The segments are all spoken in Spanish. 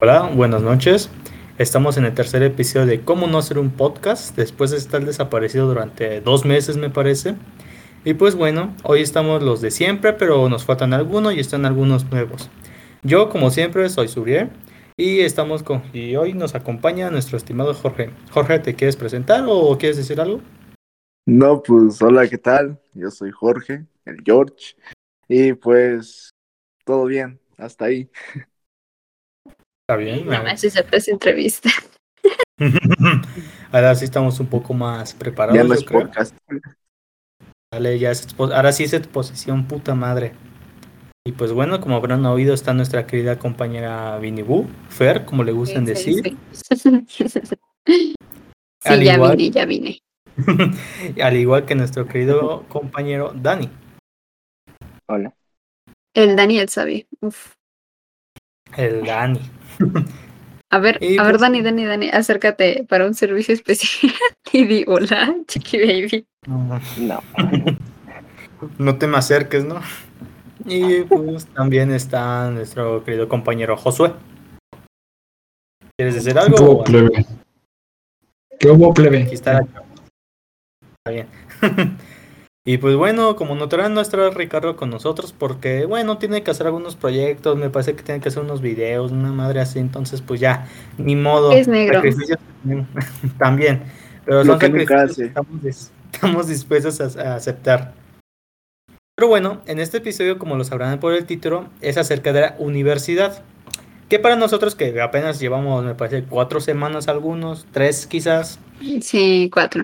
Hola, buenas noches. Estamos en el tercer episodio de Cómo no hacer un podcast, después de estar desaparecido durante dos meses, me parece. Y pues bueno, hoy estamos los de siempre, pero nos faltan algunos y están algunos nuevos. Yo, como siempre, soy Suriel y estamos con y hoy nos acompaña nuestro estimado Jorge. Jorge, ¿te quieres presentar o quieres decir algo? No, pues hola, ¿qué tal? Yo soy Jorge, el George. Y pues todo bien, hasta ahí. Está bien. Nada más si se esa entrevista. Ahora sí estamos un poco más preparados. Ya no es podcast. Dale, ya es ahora sí es exposición, puta madre. Y pues bueno, como habrán oído, está nuestra querida compañera Vinny Boo, Fer, como le gustan Sí, decir. sí, sí. Al ya igual- vine, ya vine. Al igual que nuestro querido compañero Dani. Hola. El Daniel sabe. Uf. El Dani. A ver, Y a ver, pues- Dani, Dani, Dani, acércate para un servicio especial y di hola, chiqui baby. No, No. no te me acerques, ¿no? Y pues también está nuestro querido compañero Josué. ¿Quieres decir ¿Qué algo? hubo, plebe? ¿Qué hubo, plebe? Aquí está. Está bien. y pues bueno, como notarán, no estará Ricardo con nosotros porque, bueno, tiene que hacer algunos proyectos, me parece que tiene que hacer unos videos, una madre así, entonces pues ya, ni modo. Es negro. Sacrificios También. Pero son que sacrificios estamos, estamos dispuestos a, a aceptar. Pero bueno, en este episodio, como lo sabrán por el título, es acerca de la universidad. Que para nosotros que apenas llevamos, me parece, cuatro semanas algunos, tres quizás, Sí, cuatro.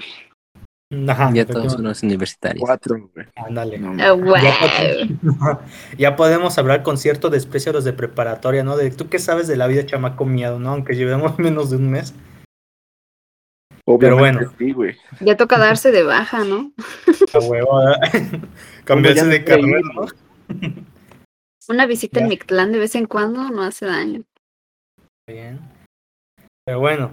Ajá, Ya todos unos universitarios. Cuatro, güey. Ándale. No, Ah, wow. Ya, pod- ya podemos hablar con cierto desprecio a los de preparatoria, ¿no? De tú qué sabes de la vida chamaco miedo, ¿no? Aunque llevemos menos de un mes. Obviamente bueno. sí, güey. Ya toca darse de baja, ¿no? A huevo. Cambiarse de carrera, ir, ¿no? Una visita Ya. en mi clan de vez en cuando no hace daño. Bien. Pero bueno,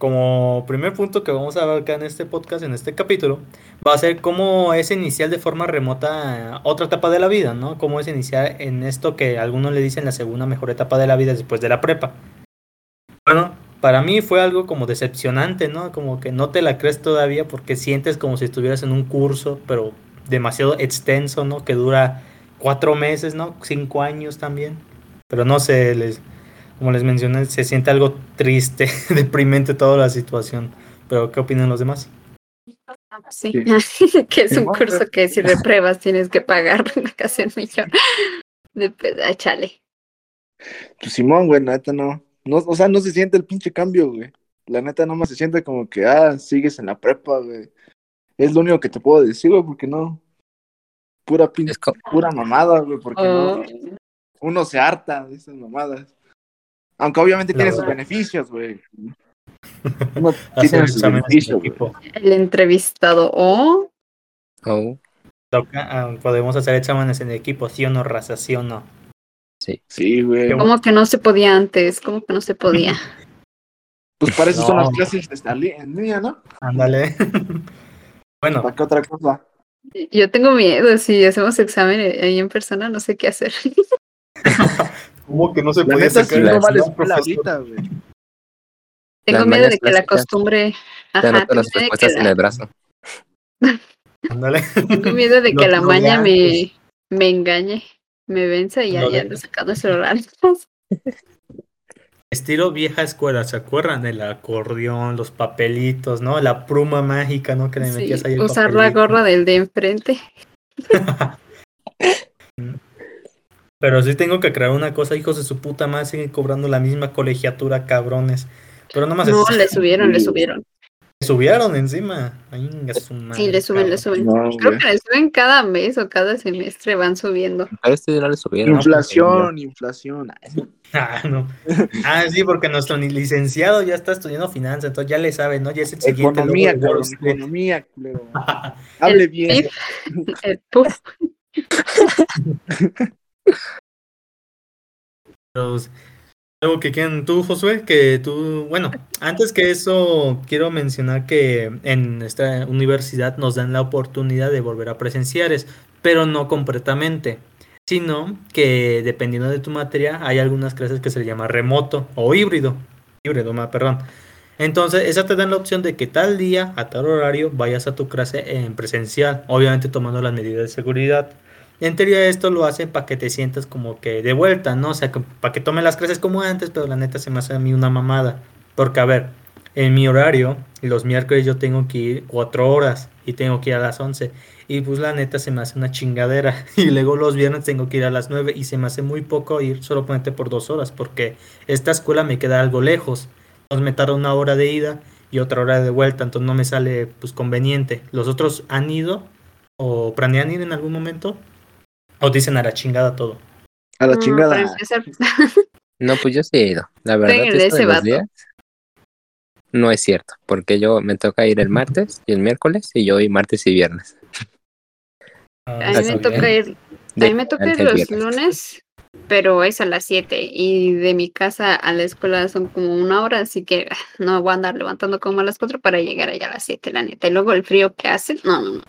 como primer punto que vamos a abarcar en este podcast, en este capítulo, va a ser cómo es iniciar de forma remota otra etapa de la vida, ¿no? Cómo es iniciar en esto que algunos le dicen la segunda mejor etapa de la vida después de la prepa. Bueno, para mí fue algo como decepcionante, ¿no? Como que no te la crees todavía porque sientes como si estuvieras en un curso, pero demasiado extenso, ¿no? Que dura cuatro meses, ¿no? Cinco años también. Pero no sé, les, como les mencioné, se siente algo triste, deprimente toda la situación. Pero, ¿qué opinan los demás? Sí. que es un curso que si repruebas tienes que pagar casi un millón de pesos. Ah, chale. Pues Simón, güey, la neta no. no. O sea, no se siente el pinche cambio, güey. La neta nomás se siente como que, ah, sigues en la prepa, güey. Es lo único que te puedo decir, güey, porque no. Pura pinche, pura mamada, güey, porque Oh, no. Uno se harta de esas mamadas. Aunque obviamente La tiene sus beneficios, güey. Hacer tiene sus beneficios, el entrevistado. Oh, Oh, Toca- podemos hacer exámenes en equipo, sí o no, raza, sí o no. sí. Sí, güey. ¿cómo que no se podía antes? ¿Cómo que no se podía? Pues para eso son No. las clases de esta li- en línea, ¿no? Ándale. bueno, ¿Para qué otra cosa? Yo tengo miedo. Si hacemos examen ahí en persona, no sé qué hacer. ¿Cómo que no se La puede neta, sacar sí, la- no vale no, profesor? Tengo miedo de que la costumbre. Ajá, las miedo de que respuestas en la- el brazo. Ándale. tengo miedo de que la maña me, me engañe, me venza y ando sacando el celular. Estilo vieja escuela, ¿se acuerdan? El acordeón, los papelitos, ¿no? La pluma mágica, ¿no? Que le Sí, metías ahí el usar la gorra del de enfrente. Pero sí tengo que crear una cosa, hijos de su puta madre, siguen cobrando la misma colegiatura, cabrones. Pero nomás No, es- le subieron, le subieron. subieron encima. Ay, madre, Sí, le suben, le suben. No, Creo que le suben cada mes o cada semestre, van subiendo. A este no le subieron. Inflación, inflación. Ah, no. Ah, sí, porque nuestro licenciado ya está estudiando finanzas, entonces ya le sabe, ¿no? Ya es el siguiente. Economía, Street. economía, culero. Hable bien. El puff. Algo que quieran tú, Josué, que tú, bueno, antes que eso, quiero mencionar que en esta universidad nos dan la oportunidad de volver a presenciales, pero no completamente. sino que dependiendo de tu materia hay algunas clases que se le llama remoto o híbrido, híbrido, perdón. Entonces, esa te dan la opción de que tal día, a tal horario, vayas a tu clase en presencial, obviamente tomando las medidas de seguridad. En teoría esto lo hacen para que te sientas como que de vuelta, ¿no? O sea, para que tomen las clases como antes, pero la neta se me hace a mí una mamada. Porque, a ver, en mi horario, los miércoles yo tengo que ir cuatro horas y tengo que ir a las 11. Y pues la neta se me hace una chingadera. Y luego los viernes tengo que ir a las 9 y se me hace muy poco ir solo ponerte por dos horas porque esta escuela me queda algo lejos. Entonces me una hora de ida y otra hora de vuelta, entonces no me sale pues conveniente. ¿Los otros han ido o planean ir en algún momento? ¿O dicen a la chingada todo? A la No, chingada. No, pues yo sí he ido. La verdad, Péguenle esto ese de los vato. días no es cierto, porque yo me toca ir el martes y el miércoles y yo voy martes y viernes. Ah, a mí me toca bien. ir, a mí me toca ir los viernes. lunes, pero es a las 7 y de mi casa a la escuela son como una hora, así que ah, no voy a andar levantando como a las 4 para llegar allá a las 7, la neta. Y luego el frío que hace, no, no, no.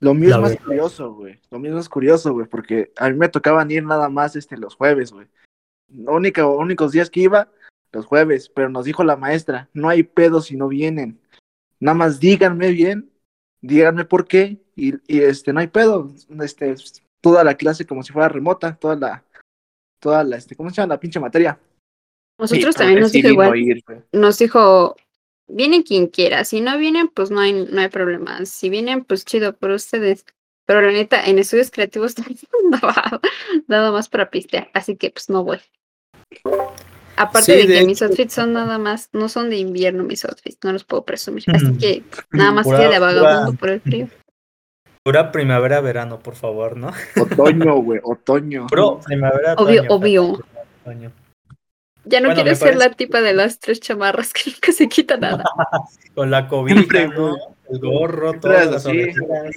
Lo mío La es más verdad. curioso, güey. Lo mío es curioso, güey, porque a mí me tocaban ir nada más este los jueves, güey. Los únicos días que iba, los jueves, pero nos dijo la maestra, no hay pedo si no vienen. Nada más díganme bien, díganme por qué, y, y este, no hay pedo. Este, toda la clase como si fuera remota, toda la, toda la, este, ¿cómo se llama? La pinche materia. Nosotros Sí, también nos dijo igual, ir, nos dijo, vienen quien quiera, si no vienen, pues no hay, no hay problema. Si vienen, pues chido por ustedes. Pero la neta, en estudios creativos daba, daba más para pistear, así que pues no voy. Aparte Sí, de de que mis outfits son nada más, no son de invierno mis outfits, no los puedo presumir. Así Ujú. que nada más Pura- que de vagabundo pura- por el frío. Pura primavera, verano, por favor, ¿no? Otoño, güey, otoño. Bro, primavera, Obvio, otoño, obvio. otoño. Ya no Bueno, quiero me ser la tipa de las tres chamarras que nunca se quita nada. Con la cobija, ¿no? El gorro, las así. orejeras.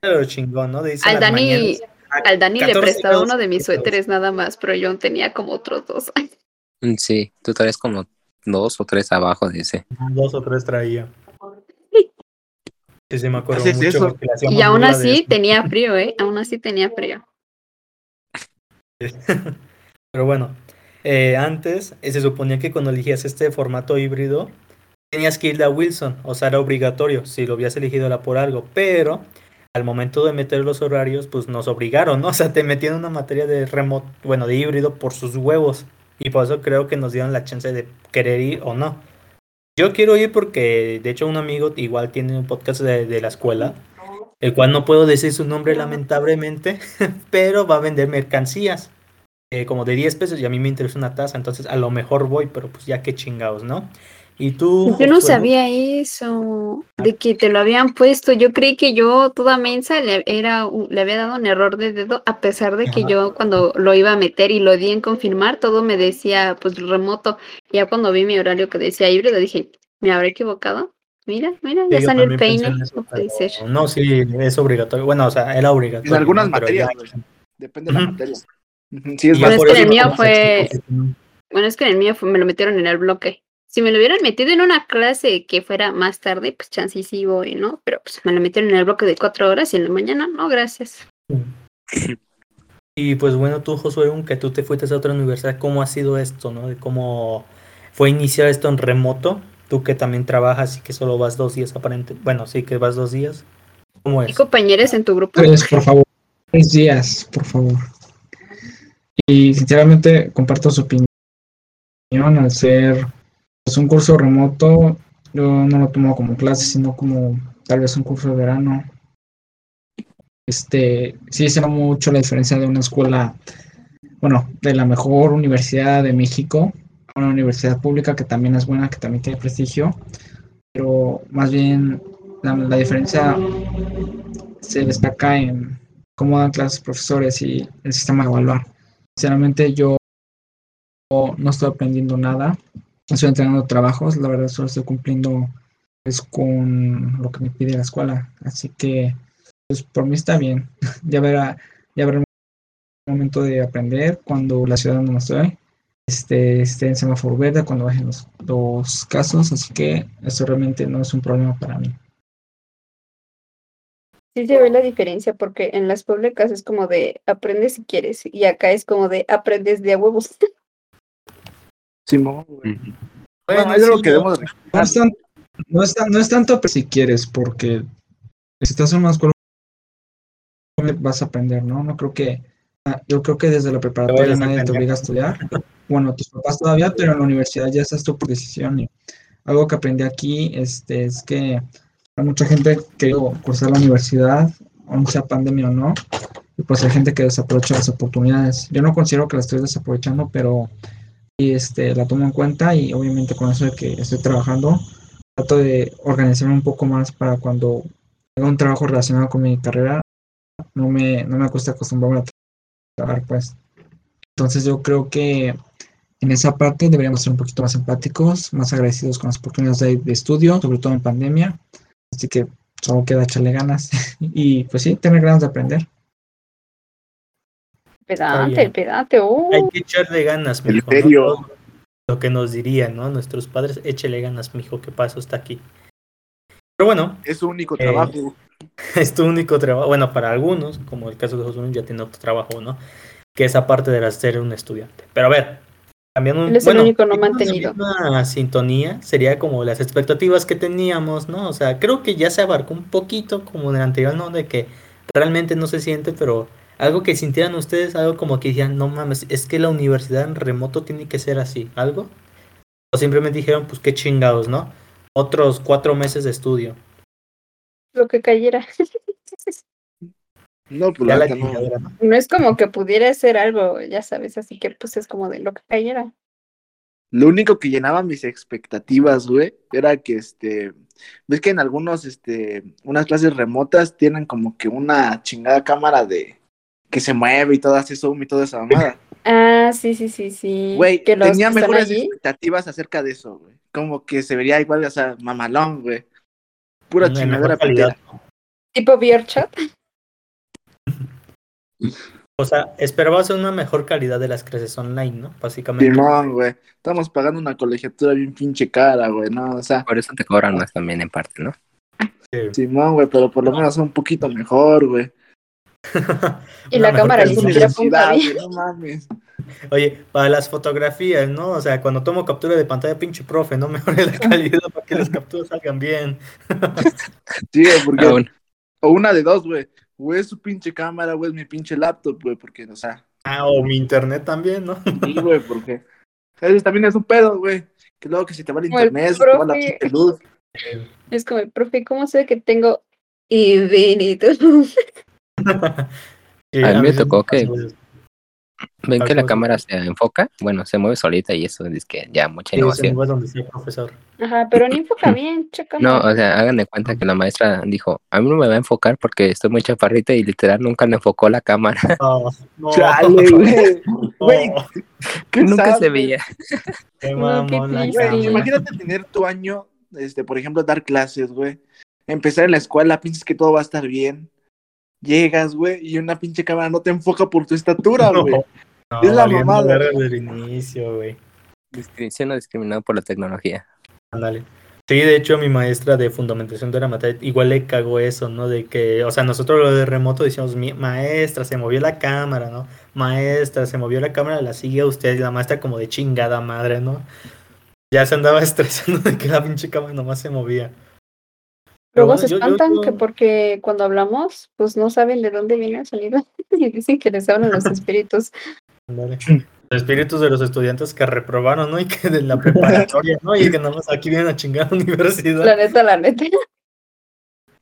Pero chingón, ¿no? Al Dani, al Dani le 14 prestaba uno de mis suéteres nada más, pero yo tenía como otros dos. Mm, Sí, tú traes como dos o tres abajo de ese. Dos o tres traía. Sí, sí, me acuerdo ¿Haces mucho. eso? Y aún así tenía frío, ¿eh? Aún así tenía frío. Pero bueno, eh, antes eh, se suponía que cuando elegías este formato híbrido tenías que ir a Wilson, o sea, era obligatorio si lo habías elegido era por algo, pero al momento de meter los horarios, pues nos obligaron, ¿no? O sea, te metían una materia de remoto, bueno, de híbrido por sus huevos, y por eso creo que nos dieron la chance de querer ir o no. Yo quiero ir porque, de hecho, un amigo igual tiene un podcast de la escuela, el cual no puedo decir su nombre lamentablemente, pero va a vender mercancías eh, como de 10 pesos y a mí me interesa una taza, entonces a lo mejor voy, pero pues ya qué chingados, ¿no? Y tú... Yo no Josué, sabía eso, de que te lo habían puesto. Yo creí que yo, toda mensa, le, era, le había dado un error de dedo, a pesar de que Ajá. yo cuando lo iba a meter y lo di en confirmar, todo me decía pues remoto. Ya cuando vi mi horario que decía híbrido, dije, ¿me habré equivocado? Mira, mira, Sí, ya salió el peine. eso, No puede pero ser. No, sí, es obligatorio. Bueno, o sea, era obligatorio. En algunas materias, ya-. Depende de la materia. Sí, es y Pero es que en el mío fue- Bueno, es que en el mío fue- me lo metieron en el bloque. Si me lo hubieran metido en una clase que fuera más tarde, pues chance y sí voy, ¿no? Pero pues me lo metieron en el bloque de cuatro horas y en la mañana, no, gracias. Y pues bueno, tú, Josué, aunque tú te fuiste a otra universidad, ¿cómo ha sido esto, no? De cómo fue iniciar esto en remoto. Tú que también trabajas y que solo vas dos días aparente. Bueno, sí que vas dos días. ¿Cómo ¿Y es? compañeros en tu grupo? Tres, por favor. Tres días, por favor. Y sinceramente comparto su opinión al ser pues, un curso remoto. Yo no lo tomo como clase, sino como tal vez un curso de verano. Este, sí se mucho la diferencia de una escuela, bueno, de la mejor universidad de México, una universidad pública que también es buena, que también tiene prestigio, pero más bien la, la diferencia se destaca en cómo dan clases profesores y el sistema de evaluar. Sinceramente yo no estoy aprendiendo nada, estoy entregando trabajos, la verdad solo estoy cumpliendo pues, con lo que me pide la escuela, así que pues por mí está bien, ya verá, ya habrá un momento de aprender cuando la ciudad donde estoy este, esté en semáforo verde, cuando bajen los, los casos, así que eso realmente no es un problema para mí. Sí se ve la diferencia porque en las públicas es como de aprendes si quieres y acá es como de aprendes de a huevos. Simón, güey. Ujú. Bueno, es sí, lo que yo- debemos de No es, tan- no, es tan- no es tanto pero si quieres, porque si estás en una escuela vas a aprender, ¿no? No creo que, ah, yo creo que desde la preparatoria nadie te obliga a estudiar. Bueno, tus papás todavía, pero en la universidad ya estás tú por decisión. Y algo que aprendí aquí este, es que mucha gente que cursar la universidad, aun sea pandemia o no, y pues hay gente que desaprovecha las oportunidades. Yo no considero que la estoy desaprovechando, pero este, la tomo en cuenta y obviamente con eso de que estoy trabajando, trato de organizarme un poco más para cuando tenga un trabajo relacionado con mi carrera, no me, no me cuesta acostumbrarme a trabajar, pues. Entonces yo creo que en esa parte deberíamos ser un poquito más empáticos, más agradecidos con las oportunidades de, de estudio, sobre todo en pandemia. Así que solo queda echarle ganas y pues sí, tener ganas de aprender. Pedante, pedante, uh. Hay que echarle ganas, mijo. ¿no? Lo que nos dirían, ¿no? Nuestros padres, échele ganas, mijo, que paso está aquí. Pero bueno, Es su único Eh, trabajo. es tu único trabajo. Bueno, para algunos, como el caso de José Luis, ya tiene otro trabajo, ¿no? Que es aparte de ser un estudiante. Pero a ver, cambiando un Él es el único no la sintonía sería como las expectativas que teníamos, ¿no? O sea, creo que ya se abarcó un poquito como en el anterior, ¿no? De que realmente no se siente, pero algo que sintieran ustedes, algo como que dijeran, no mames, es que la universidad en remoto tiene que ser así, ¿algo? O simplemente dijeron, pues qué chingados, ¿no? Otros cuatro meses de estudio. Lo que cayera. No, pues la la no. ¿no? No es como que pudiera ser algo, ya sabes, así que pues es como de lo que cayera. Lo único que llenaba mis expectativas, güey, era que este, ves que en algunos, este, unas clases remotas tienen como que una chingada cámara de que se mueve y todo hace zoom y toda esa mamada. Ah, sí, sí, sí, sí. Güey, que los tenía mejores allí, expectativas acerca de eso, güey. Como que se vería igual, o sea, mamalón, güey. Pura chingadera tipo VRChat. O sea, esperabas una mejor calidad de las clases online, ¿no? Básicamente. Simón, güey. Estamos pagando una colegiatura bien pinche cara, güey, ¿no? O sea, Por eso te cobran más también en parte, ¿no? Sí. Simón, güey, pero por lo menos un poquito mejor, güey. Y la cámara Es ni siquiera apunta bien. no mames. Oye, para las fotografías, ¿no? O sea, cuando tomo captura de pantalla, pinche profe, no mejore la calidad para que las capturas salgan bien. Sí, porque. Aún. O una de dos, güey. O es su pinche cámara, o es mi pinche laptop, güey, porque, o sea. Ah, o mi internet también, ¿no? Sí, güey, porque. Eso también es un pedo, güey. Que luego que se te va el Como el internet, se te va la profe. pinche luz. Es como, profe, ¿cómo sé que tengo infinito? Sí, A mí me tocó que-. Ven que la cámara se enfoca, bueno, se mueve solita y eso es que ya mucha Sí, innovación. lugar donde sea profesor. Ajá, pero no enfoca bien, checa. No, o sea, hagan de cuenta que la maestra dijo, a mí no me va a enfocar porque estoy muy chaparrita y literal nunca le enfocó la cámara. No, no, Chale, güey. Güey, no, qué nunca se veía. qué No, qué mamón. Güey, cámara. imagínate tener tu año, este, por ejemplo, dar clases, güey. Empezar en la escuela, piensas que todo va a estar bien. Llegas, güey, y una pinche cámara no te enfoca por tu estatura, güey. no, Es la mamada. desde el inicio, güey. Discriminación o discriminado por la tecnología. Ándale. Sí, de hecho, mi maestra de fundamentación de la materia igual le cagó eso, ¿no? De que, o sea, nosotros lo de remoto decíamos, "Mi- maestra, se movió la cámara, ¿no? Maestra, se movió la cámara, la sigue usted, y la maestra como de chingada madre, ¿no? Ya se andaba estresando de que la pinche cámara nomás se movía. Luego bueno, se yo- yo- espantan yo- que porque cuando hablamos, pues no saben de dónde viene el sonido y dicen que les hablan los espíritus. Los espíritus de los estudiantes que reprobaron, ¿no? Y que de la preparatoria, ¿no? Y que nomás aquí vienen a chingar a la universidad. La neta, la neta.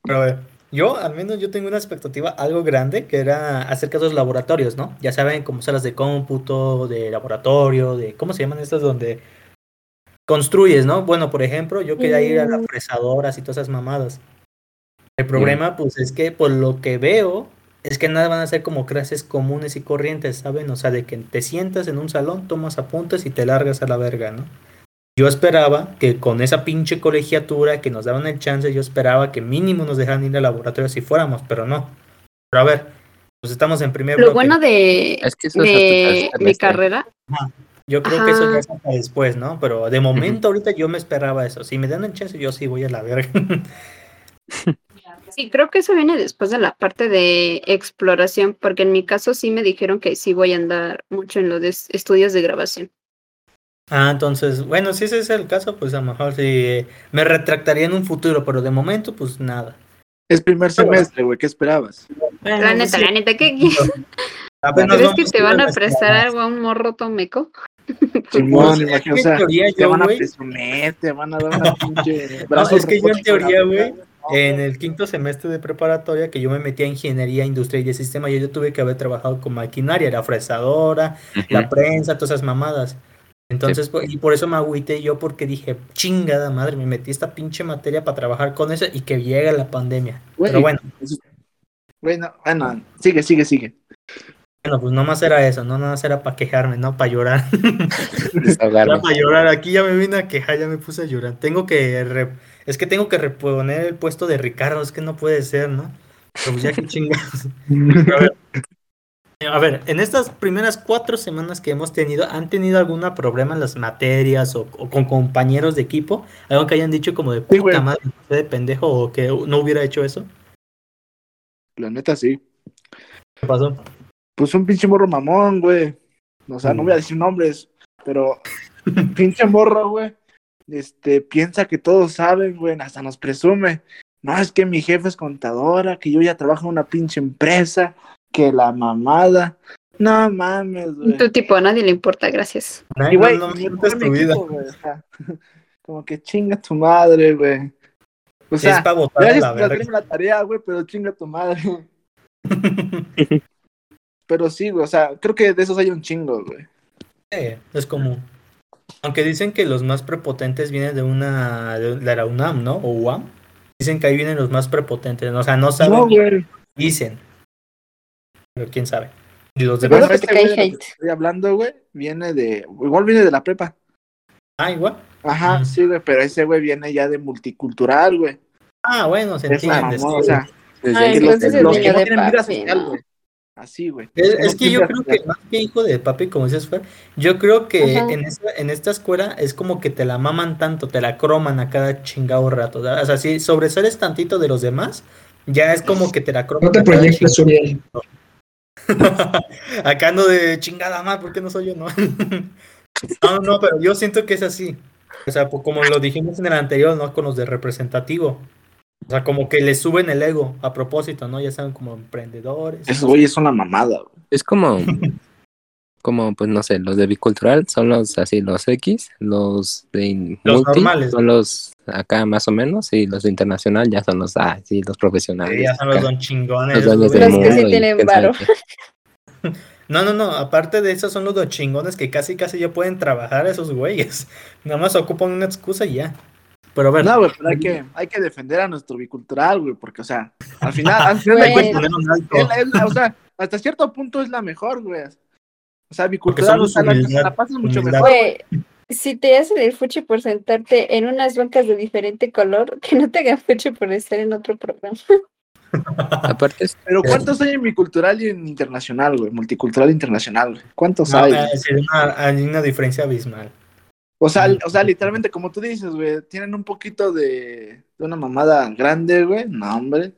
Pero a ver, yo al menos yo tengo una expectativa algo grande que era acerca de los laboratorios, ¿no? Ya saben, como salas de cómputo, de laboratorio, de ¿cómo se llaman estas donde construyes, ¿no? Bueno, por ejemplo, yo quería ir a las Mm. fresadoras y todas esas mamadas. El problema, pues, es que por lo que veo, es que nada van a ser como clases comunes y corrientes, ¿saben? O sea, de que te sientas en un salón, tomas apuntes y te largas a la verga, ¿no? Yo esperaba que con esa pinche colegiatura que nos daban el chance, yo esperaba que mínimo nos dejaran ir al laboratorio si fuéramos, pero no. Pero a ver, pues estamos en primer Lo bloque. bueno de, Es que eso es de mi semestre. carrera, Yo creo que eso ya es hasta después, ¿no? Pero de momento ahorita yo me esperaba eso. Si me dan el chance, yo sí voy a la verga. Sí, creo que eso viene después de la parte de exploración, porque en mi caso sí me dijeron que sí voy a andar mucho en lo de s- estudios de grabación. Ah, entonces, bueno, si ese es el caso, pues a lo mejor sí me retractaría en un futuro, pero de momento, pues nada. Es primer semestre, güey, ¿qué esperabas? La neta, la neta, ¿qué Apenas ¿Crees que te van a prestar algo a un morro tomeco? Simón, Pues, imagino, o en sea, teoría te yo, van a presumir, te van a dar una pinche No, es que yo en teoría, la güey, en el quinto semestre de preparatoria, que yo me metí a ingeniería industrial y de sistema, yo, yo tuve que haber trabajado con maquinaria, la fresadora, la Ujú. prensa, todas esas mamadas. Entonces, po- y por eso me agüité yo, porque dije, chingada madre, me metí esta pinche materia para trabajar con eso y que llega la pandemia. Güey, Pero bueno, Bueno, bueno, sigue, sigue, sigue. Bueno, pues nomás era eso, no nomás era para quejarme, no para llorar. Era para llorar, aquí ya me vine a quejar, ya me puse a llorar. Tengo que, re- es que tengo que reponer el puesto de Ricardo, es que no puede ser, ¿no? Pero pues ya que chingados. A ver, a ver, en estas primeras cuatro semanas que hemos tenido, ¿han tenido algún problema en las materias o, o con compañeros de equipo? Algo que hayan dicho como de Sí, puta madre, de pendejo o que no hubiera hecho eso. La neta, sí. ¿Qué pasó? Pues un pinche morro mamón, güey. O sea, no voy a decir nombres, pero pinche morro, güey. Este, piensa que todos saben, güey, hasta nos presume. No, es que mi jefe es contadora, que yo ya trabajo en una pinche empresa, que la mamada. No mames, güey. Tu tipo, a nadie le importa, gracias. Y, güey, no, no, no tu vida. equipo, güey, o sea, como que chinga tu madre, güey. O sea, es para botar a gracias la por la tarea, güey, pero chinga tu madre. Pero sí, güey, o sea, creo que de esos hay un chingo, güey. Sí, es común. Aunque dicen que los más prepotentes vienen de una de la UNAM, ¿no? O UAM. Dicen que ahí vienen los más prepotentes. O sea, no saben, No, güey. dicen. Pero quién sabe. Y los demás. que este güey de lo que estoy hablando, güey, viene de. Igual viene de la prepa. Ah, igual. Ajá, Mm. sí, güey, pero ese güey viene ya de multicultural, güey. Ah, bueno, se Es la entiende. sí. o sea, Desde que los- es los que no tienen vida social, güey. Así, güey. Es, que no es que yo creo que más que hijo de papi, como dices, Fer, yo creo que Ajá. en esta, en esta escuela es como que te la maman tanto, te la croman a cada chingado rato. ¿verdad? O sea, si sobresales tantito de los demás, ya es como que te la croman. No te proyectes, Uriel. Acá ando de chingada más, ¿por qué no soy yo? No, no, no, pero yo siento que es así. O sea, pues, como lo dijimos en el anterior, ¿no? Con los de representativo. O sea, como que le suben el ego a propósito, ¿no? Ya saben, como emprendedores. Esos güeyes son la mamada, güey. Es como, como, pues no sé, los de bicultural son los así, los X, los de Los multi normales. son los acá más o menos, y los de internacional ya son los, ah, sí, los Sí, profesionales. ya son los don chingones. los Los que sí tienen varo. No, no, no. Aparte de eso, son los dos chingones que casi, casi ya pueden trabajar esos güeyes. Nada más ocupan una excusa y ya. Pero a ver. No, güey, pero hay que, hay que defender a nuestro bicultural, güey, porque, o sea, al final, al de cuentas, o sea, hasta cierto punto es la mejor, güey. O sea, bicultural, o somos sea, la, la pasas mucho humildad. mejor. Güey, si te hacen el fuchi por sentarte en unas bancas de diferente color, que no te hagan fuchi por estar en otro programa. Aparte, es- Pero ¿cuántos hay en bicultural y en internacional, güey? Multicultural internacional, güey. ¿Cuántos No, hay? eh, sí, hay una, hay una diferencia abismal. O sea, o sea, literalmente, como tú dices, güey, tienen un poquito de, de una mamada grande, güey. No, hombre.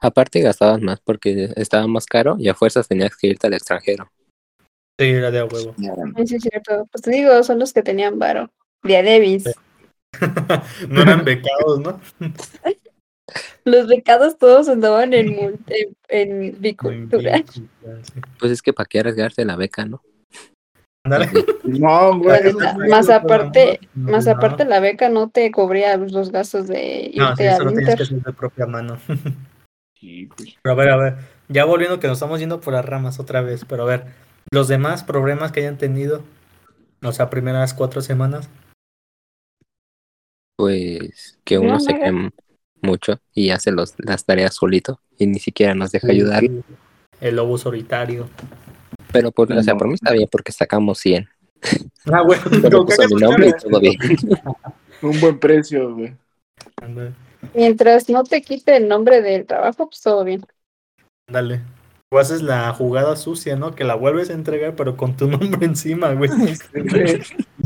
aparte gastabas más porque estaba más caro y a fuerzas tenías que irte al extranjero. Sí, era de a huevo. Eso es cierto. Pues te digo, son los que tenían varo. Día Davis. no eran becados, ¿no? Los becados todos andaban en, mul- en, en bicultural. Sí. Pues es que para qué arriesgarte la beca, ¿no? Ándale. No, güey. Más aparte, No, más no. aparte la beca no te cubría los gastos de irte No, sí, eso al lo tienes Inter. que hacer de propia mano. Sí, güey. Pero a ver, a ver. Ya volviendo que nos estamos yendo por las ramas otra vez. Pero a ver, los demás problemas que hayan tenido. O sea, primeras cuatro semanas. Pues que No, uno se cree mucho y hace los, las tareas solito y ni siquiera nos deja ayudar. El lobo solitario. Pero por, o sea, por mí está bien porque sacamos 100. Ah, bueno. Pero puso mi nombre y todo bien. Un buen precio, güey. Mientras no te quite el nombre del trabajo, pues todo bien. Dale. O haces la jugada sucia, ¿no? Que la vuelves a entregar, pero con tu nombre encima, güey.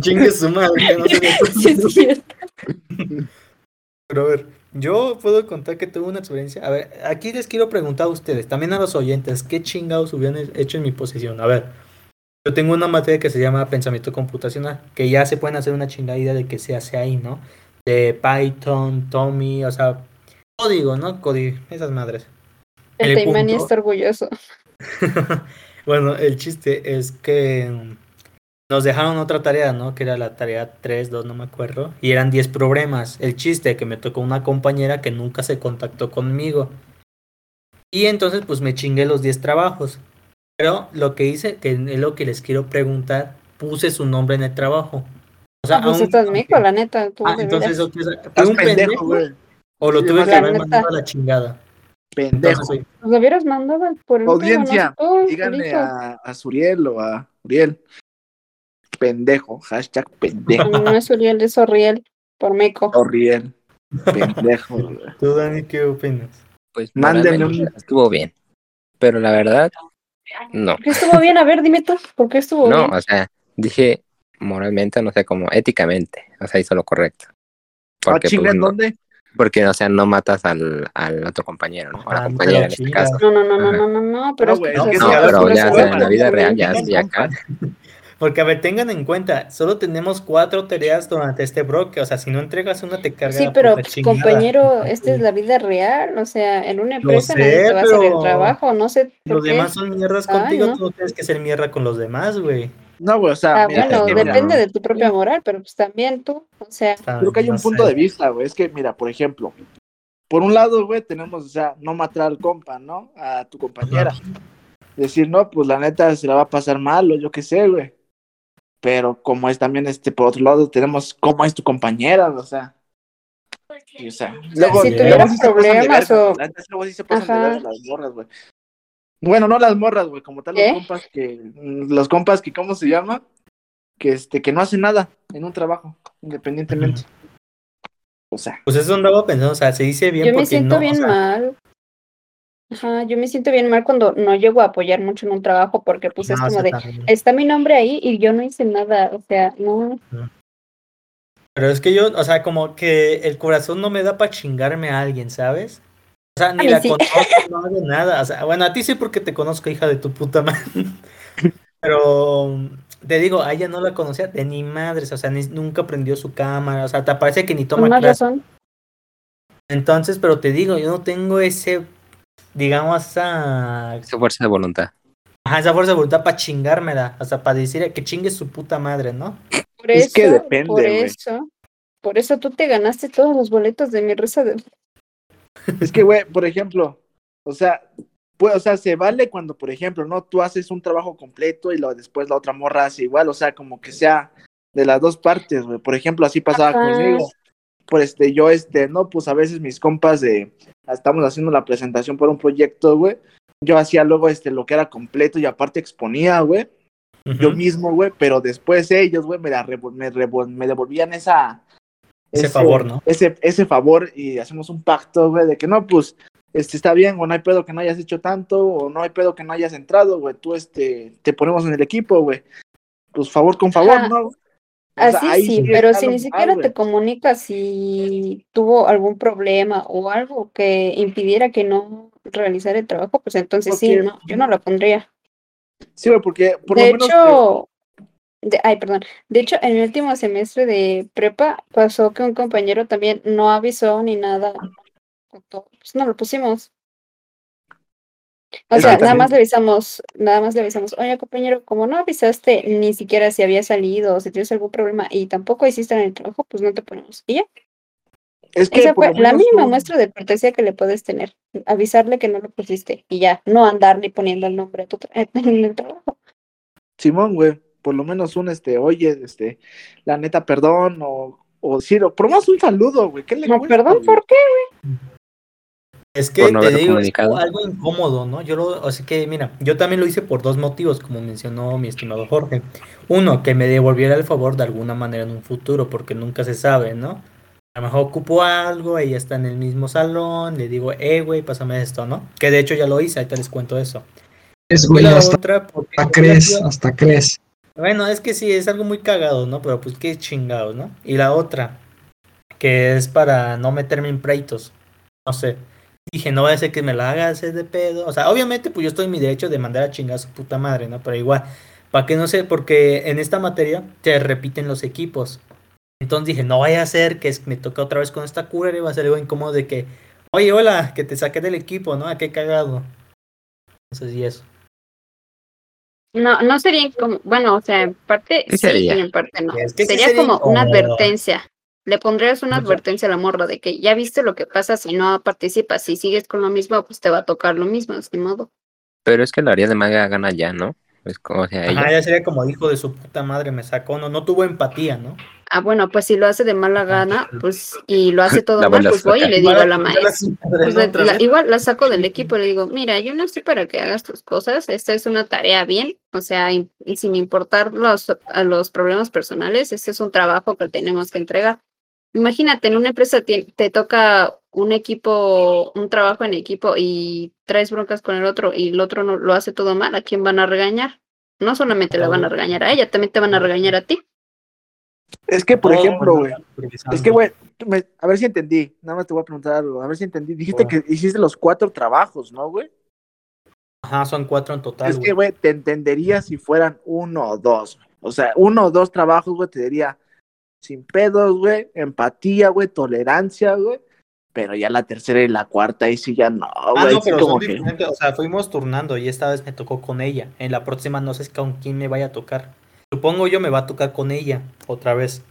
Chingue su madre, que no se vea tu Sí, es cierto. Pero a ver, yo puedo contar que tuve una experiencia. A ver, aquí les quiero preguntar a ustedes, también a los oyentes, ¿qué chingados hubieran hecho en mi posición? A ver, yo tengo una materia que se llama pensamiento computacional, que ya se pueden hacer una chingada idea de que se hace ahí, ¿no? De Python, Tommy, o sea, código, ¿no? Código, esas madres. El, El Taimani punto- está orgulloso. bueno, el chiste es que nos dejaron otra tarea, ¿no? Que era la tarea 3, 2, no me acuerdo. Y eran 10 problemas. El chiste que me tocó una compañera que nunca se contactó conmigo. Y entonces pues me chingué los 10 trabajos. Pero lo que hice, que es lo que les quiero preguntar, puse su nombre en el trabajo. O sea, Ah, pues aún- estás mico, la neta. Tú Ah, entonces veras. ¿o qué es? ¿Fui Estás un pendejo, pendejo güey. o lo tuve que haber mandado a la chingada? Pendejo. Entonces, soy- Pues lo hubieras mandado por el Audiencia, Díganle a, a Suriel o a Uriel. Pendejo. Hashtag pendejo. No, no es Uriel, es Oriel, por meco. Uriel. Pendejo. ¿Tú, Dani, qué opinas? Pues moralmente un- estuvo bien. Pero la verdad, no. ¿Por qué estuvo bien? A ver, dime tú, ¿por qué estuvo No, bien? o sea, dije moralmente, no sé, como éticamente. O sea, hizo lo correcto. Ah, Porque, chinga, pues, ¿en no, dónde? porque, o sea, no matas al, al otro compañero, ¿no? A la Ah, no compañera en este caso. No, no, no, no, no, no, no, pero No, es que güey, pues, es que No, pero ya, o sea, en la vida real ya, ya acá. Porque, a ver, tengan en cuenta, solo tenemos cuatro tareas durante este bloque. O sea, si no entregas una, te carga Sí, la pero pues, compañero, esta es la vida real, o sea, en una empresa sé, nadie te va a hacer el trabajo, no sé por Los qué. demás son mierdas Ay, contigo, no. tú no tienes que ser mierda con los demás, güey. No, güey, o sea, Ah, mira, bueno, es que, mira, depende de tu propia moral, pero pues también tú, o sea, creo que hay no un punto sé. de vista, güey. Es que, mira, por ejemplo, por un lado, güey, tenemos, o sea, no matar al compa, ¿no? A tu compañera. Decir, no, pues la neta se la va a pasar mal o yo qué sé, güey. Pero como es también, este, por otro lado, tenemos cómo es tu compañera, o sea. Y, o sea, luego, si luego tuviera sí se pasan de problemas o- neta, luego sí se pasan de las morras, güey. Bueno, no las morras, güey, como tal los compas que, los compas que, ¿cómo se llama? Que este, que no hacen nada en un trabajo, independientemente. O sea, Pues eso andaba pensando, o sea, se dice bien yo me porque siento no, o bien sea, mal. Ajá, yo me siento bien mal cuando no llego a apoyar mucho en un trabajo porque pues es no, como de, está mi nombre ahí y yo no hice nada, o sea, no, Pero es que yo, o sea, como que el corazón no me da para chingarme a alguien, ¿sabes? O sea, ni la sí. conozco, no hago nada. O sea, bueno, a ti sí porque te conozco, hija de tu puta madre. Pero te digo, a ella no la conocía de ni madres, o sea, ni- nunca prendió su cámara, o sea, te parece que ni toma clase. razón. Entonces, pero te digo, yo no tengo ese, digamos, esa, Esa fuerza de voluntad. ajá, esa fuerza de voluntad para chingármela, o sea, para decir que chingue su puta madre, ¿no? Por Es eso, que depende, por eso, por eso tú te ganaste todos los boletos de mi risa de Es que, güey, por ejemplo, o sea, pues, o sea, se vale cuando, por ejemplo, no, tú haces un trabajo completo y lo, después la otra morra hace igual, o sea, como que sea de las dos partes, güey. Por ejemplo, así pasaba Ajá. conmigo. Por este, yo, este, no, pues a veces mis compas de, estamos haciendo la presentación por un proyecto, güey. Yo hacía luego, este, lo que era completo y aparte exponía, güey. Yo mismo, güey, pero después ellos, güey, me, la revol- me, revol- me devolvían esa... Ese favor, ¿no? Ese, ese favor y hacemos un pacto, güey, de que no, pues, este, está bien, o no hay pedo que no hayas hecho tanto, o no hay pedo que no hayas entrado, güey, tú, este, te ponemos en el equipo, güey. Pues favor con favor, Ajá. ¿no? O Así sí, pero si ni siquiera te comunicas si tuvo algún problema o algo que impidiera que no realizara el trabajo, pues entonces sí, no, yo no la pondría. Sí, porque por de lo menos... hecho, de- ay, perdón. De hecho, en el último semestre de prepa pasó que un compañero también no avisó ni nada. Pues no lo pusimos. O sea, nada más le avisamos, nada más le avisamos, oye compañero, como no avisaste ni siquiera si había salido o si tienes algún problema y tampoco hiciste en el trabajo, pues no te ponemos. Y ya, es que esa fue la mínima tú- muestra de cortesía que le puedes tener, avisarle que no lo pusiste y ya, no andar ni poniendo el nombre a tu tra- en el trabajo. Simón, güey, por lo menos un, este, oye, este, la neta, perdón, o, o sí, o por menos un saludo, güey, ¿qué le No, cuesta, perdón, güey? ¿por qué? Es que no te digo, es algo incómodo, ¿no? Yo lo, o sea que, mira, yo también lo hice por dos motivos, como mencionó mi estimado Jorge. Uno, que me devolviera el favor de alguna manera en un futuro, porque nunca se sabe, ¿no? A lo mejor ocupo algo, ella está en el mismo salón, le digo, eh, güey, pásame esto, ¿no? Que de hecho ya lo hice, ahorita les cuento eso. Es, güey, la hasta, otra, porque hasta crees, hasta crees. Bueno, es que sí, es algo muy cagado, ¿no? Pero pues qué chingados, ¿no? Y la otra, que es para no meterme en pleitos. No sé. Dije, no va a ser que me la haga hacer de pedo. O sea, obviamente, pues yo estoy en mi derecho de mandar a chingar a su puta madre, ¿no? Pero igual, para que no sé, porque en esta materia te repiten los equipos. Entonces dije, no vaya a ser que es- me toque otra vez con esta cura y va a ser algo incómodo de que, oye, hola, que te saqué del equipo, ¿no? ¿A qué cagado? Entonces, y eso. No, no sería como, bueno, o sea, en parte Sí sí, sería. y en parte no. Es que sí sería sería como una advertencia. Le pondrías una advertencia a la morra de que ya viste lo que pasa si no participas. Si sigues con lo mismo, pues te va a tocar lo mismo, sin modo. Pero es que lo haría de manga gana ya, ¿no? Es como, o sea, ella. Ajá, ya sería como hijo de su puta madre, me sacó, no, no tuvo empatía, ¿no? Ah, bueno, pues si lo hace de mala gana, pues, y lo hace todo La mal, pues voy y le digo a la Igual maestra. Pues igual la saco del equipo y le digo, mira, yo no estoy para que hagas tus cosas, esta es una tarea bien, o sea, y, y sin importar los, a los problemas personales, este es un trabajo que tenemos que entregar. Imagínate, en una empresa te, te toca un equipo, un trabajo en equipo y traes broncas con el otro y el otro no lo hace todo mal, ¿a quién van a regañar? No solamente la van a regañar a ella, también te van a regañar a ti. Es que, por ejemplo, güey, es que, güey, a ver si entendí, nada más te voy a preguntar algo, a ver si entendí. Dijiste Bueno. que hiciste los cuatro trabajos, ¿no, güey? Ajá, son cuatro en total, Es que, güey. te entendería si fueran uno o dos. O sea, uno o dos trabajos, güey, te diría sin pedos, güey, empatía, güey, tolerancia, güey. Pero ya la tercera y la cuarta, ahí sí ya no, Ah, güey. no, sí pero como son que- diferentes. O sea, fuimos turnando y esta vez me tocó con ella. En la próxima no sé con quién me vaya a tocar. Supongo yo me va a tocar con ella otra vez.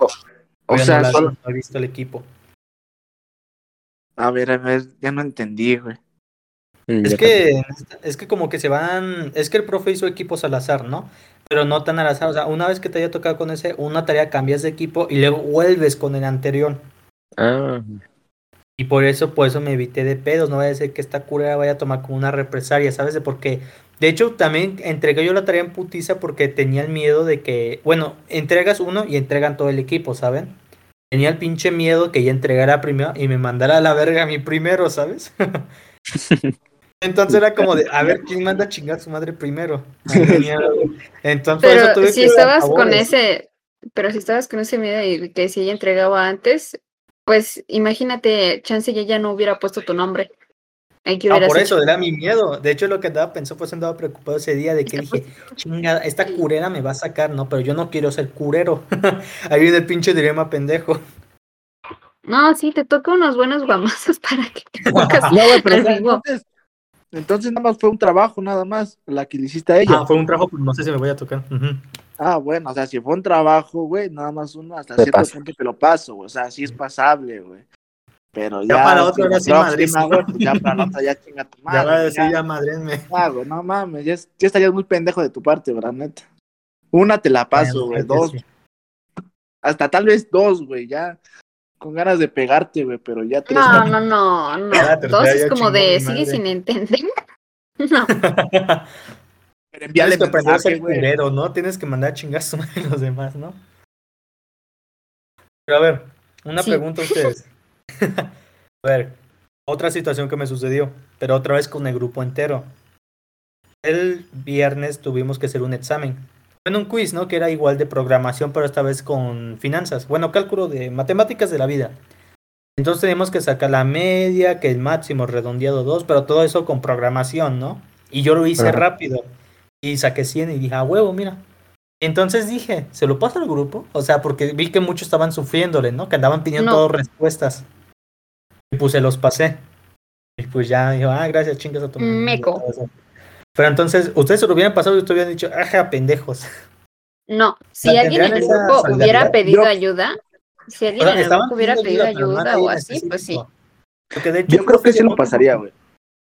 O sea, no, la- solo- no he visto el equipo. A ver, a ver, ya no entendí, güey. Mm, Es que, es que como que se van, es que el profe hizo equipos al azar, ¿no? Pero no tan al azar, o sea, una vez que te haya tocado con ese, una tarea cambias de equipo y luego vuelves con el anterior. Ah, Y por eso, por eso me evité de pedos, no vaya a ser que esta cura vaya a tomar como una represalia, ¿sabes? De porque, de hecho, también entregué yo la tarea en putiza porque tenía el miedo de que, bueno, entregas uno y entregan todo el equipo, ¿saben? Tenía el pinche miedo que ya entregara primero y me mandara a la verga a mí primero, ¿sabes? Entonces era como de, a ver, ¿quién manda a chingar a su madre primero? Entonces, por eso Pero tuve si que estabas con ese, pero si estabas con ese miedo y que si ella entregaba antes, pues imagínate, chance y ella no hubiera puesto tu nombre. Ah, por hecho. eso, era mi miedo. De hecho, lo que andaba pensando, pues andaba preocupado ese día de que dije, chingada, esta curera me va a sacar, ¿no? Pero yo no quiero ser curero. Ahí viene el pinche dilema pendejo. No, sí, te toca unos buenos guamazos para que te pongas No, pero al o sea, vivo. entonces, entonces nada más fue un trabajo, nada más, la que le hiciste a ella. Ah, fue un trabajo, pero no sé si me voy a tocar. Ah, bueno, o sea, si fue un trabajo, güey, nada más uno hasta Te cierto punto te lo paso, güey, o sea, sí es pasable, güey. Pero ya, Ya para la otra, la sí, güey, pues ya para la otra ya chinga tu madre. ya va a decir, ya. ya madrenme. Ah, güey, no mames, ya, es- ya estarías muy pendejo de tu parte, ¿verdad, neta? Una te la paso, güey, dos, sí. hasta tal vez dos, güey, ya con ganas de pegarte, güey, pero ya tres. No, no, no, no. Tercera Dos es como de sigue madre. sin entender. No, Pero envíale Tienes que aprender a ser ¿no? Tienes que mandar a chingar a los demás, ¿no? Pero a ver, una Sí. pregunta a ustedes. a ver, otra situación que me sucedió, pero otra vez con el grupo entero. El viernes tuvimos que hacer un examen. Bueno, un quiz, ¿no? Que era igual de programación, pero esta vez con finanzas. Bueno, cálculo de matemáticas de la vida. Entonces tenemos que sacar la media, que el máximo redondeado 2, pero todo eso con programación, ¿no? Y yo lo hice Ajá. rápido. Y saqué 100 y dije, a huevo, mira. Entonces dije, ¿se lo paso al grupo? O sea, porque vi que muchos estaban sufriéndole, ¿no? Que andaban pidiendo No. todas respuestas. Y pues se los pasé. Y pues ya dijo, ah, gracias, chingas a tu madre", Meco. Pero entonces, ustedes se lo hubieran pasado y ustedes hubieran dicho, ajá, pendejos. no. Si alguien en el grupo hubiera pedido Yo- ayuda, si O alguien sea, en el grupo hubiera pedido ayuda o así, pues sí. específico. Porque de hecho, Yo creo que sí lo pasaría, güey.